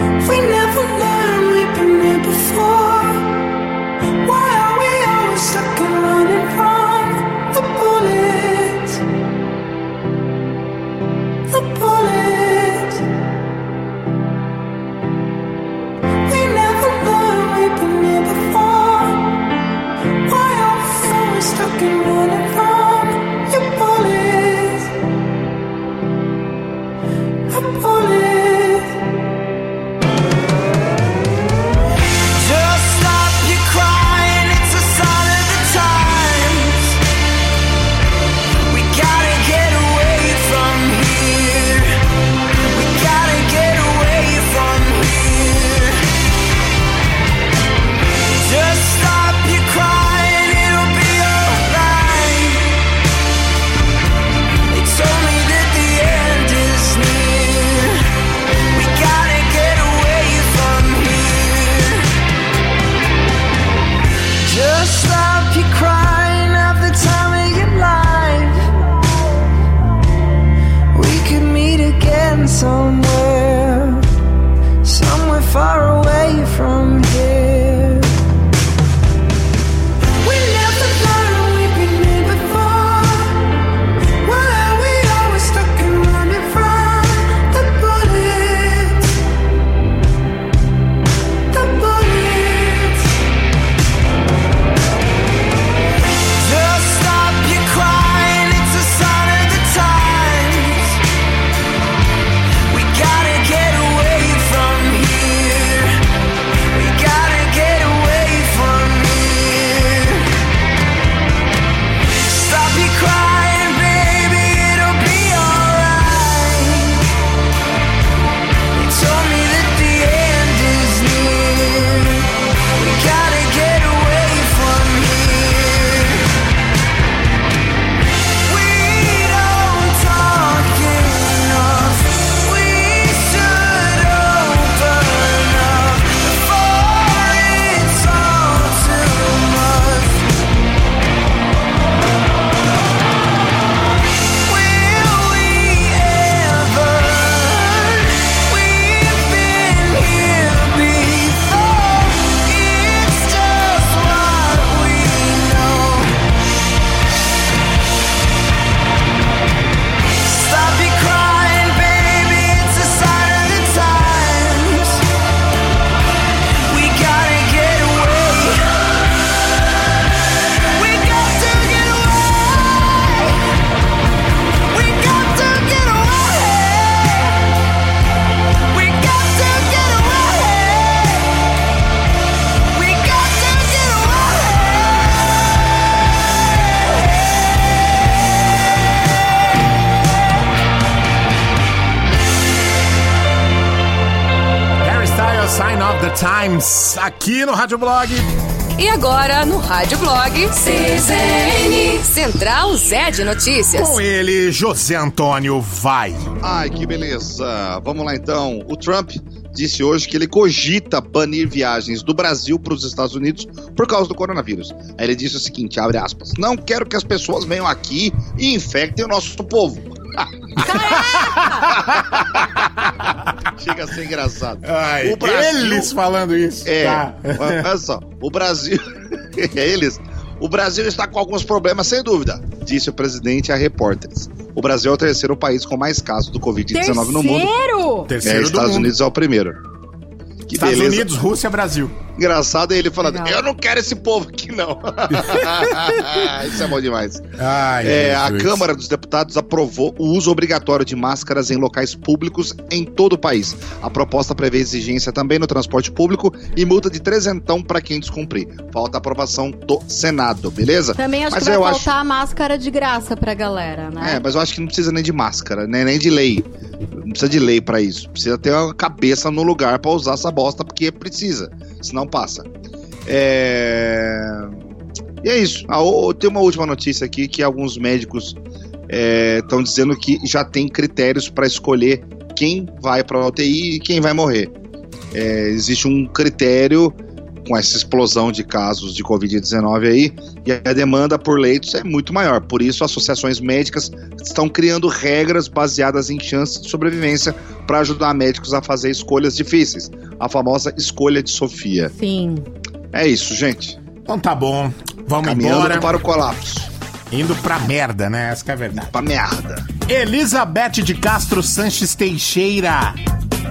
We never learned we've been here before. Rádio Blog. E agora, no Rádio Blog, CZN, Central Zé de Notícias. Com ele, José Antônio Vai. Ai, que beleza. Vamos lá então. O Trump disse hoje que ele cogita banir viagens do Brasil para os Estados Unidos por causa do coronavírus. Aí ele disse o seguinte, abre aspas, não quero que as pessoas venham aqui e infectem o nosso povo. Chega a ser engraçado. Ai, eles falando isso. É, Tá. olha só, o Brasil. é eles. O Brasil está com alguns problemas, sem dúvida, disse o presidente a repórteres. O Brasil é o terceiro país com mais casos do Covid-19 no mundo. Terceiro? Terceiro é, do Estados mundo. Unidos é o primeiro. Que Estados beleza. Unidos, Rússia, Brasil. Engraçado é ele falando, Legal. eu não quero esse povo aqui não. Isso é bom demais. Ai, É, a. Câmara dos Deputados aprovou o uso obrigatório de máscaras em locais públicos em todo o país. A proposta prevê exigência também no transporte público e multa de trezentão para quem descumprir. Falta a aprovação do Senado, beleza? Também acho Mas que vai faltar a máscara de graça pra galera, né? É, mas eu acho que não precisa nem de máscara, né? nem de lei. Não precisa de lei pra isso. Precisa ter uma cabeça no lugar pra usar essa bosta, porque precisa. Senão passa. É... E é isso. Ah, tem uma última notícia aqui que alguns médicos estão dizendo que já tem critérios pra escolher quem vai pra UTI e quem vai morrer. É, existe um critério com essa explosão de casos de Covid-19 aí, e a demanda por leitos é muito maior. Por isso, associações médicas estão criando regras baseadas em chances de sobrevivência para ajudar médicos a fazer escolhas difíceis. A famosa escolha de Sofia. Sim. É isso, gente. Então tá bom. Vamos Caminhando embora. para o colapso. Indo pra merda, né? Essa que é a verdade. Pra merda. Elizabeth de Castro Sanches Teixeira.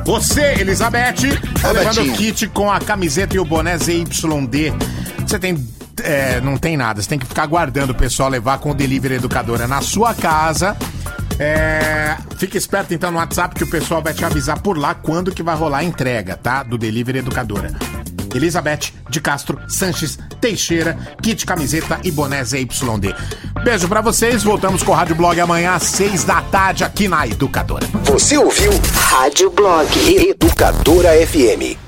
Você, Elizabeth, tá levando o kit com a camiseta e o boné ZYD. Você tem. É, não tem nada, você tem que ficar aguardando o pessoal levar com o Delivery Educadora na sua casa. É, fica esperto então no WhatsApp que o pessoal vai te avisar por lá quando que vai rolar a entrega, tá? Do Delivery Educadora. Elizabeth de Castro Sanches Teixeira, kit camiseta e boné ZYD. Beijo pra vocês, voltamos com o Rádio Blog amanhã às seis da tarde aqui na Educadora. Você ouviu Rádio Blog Educadora FM.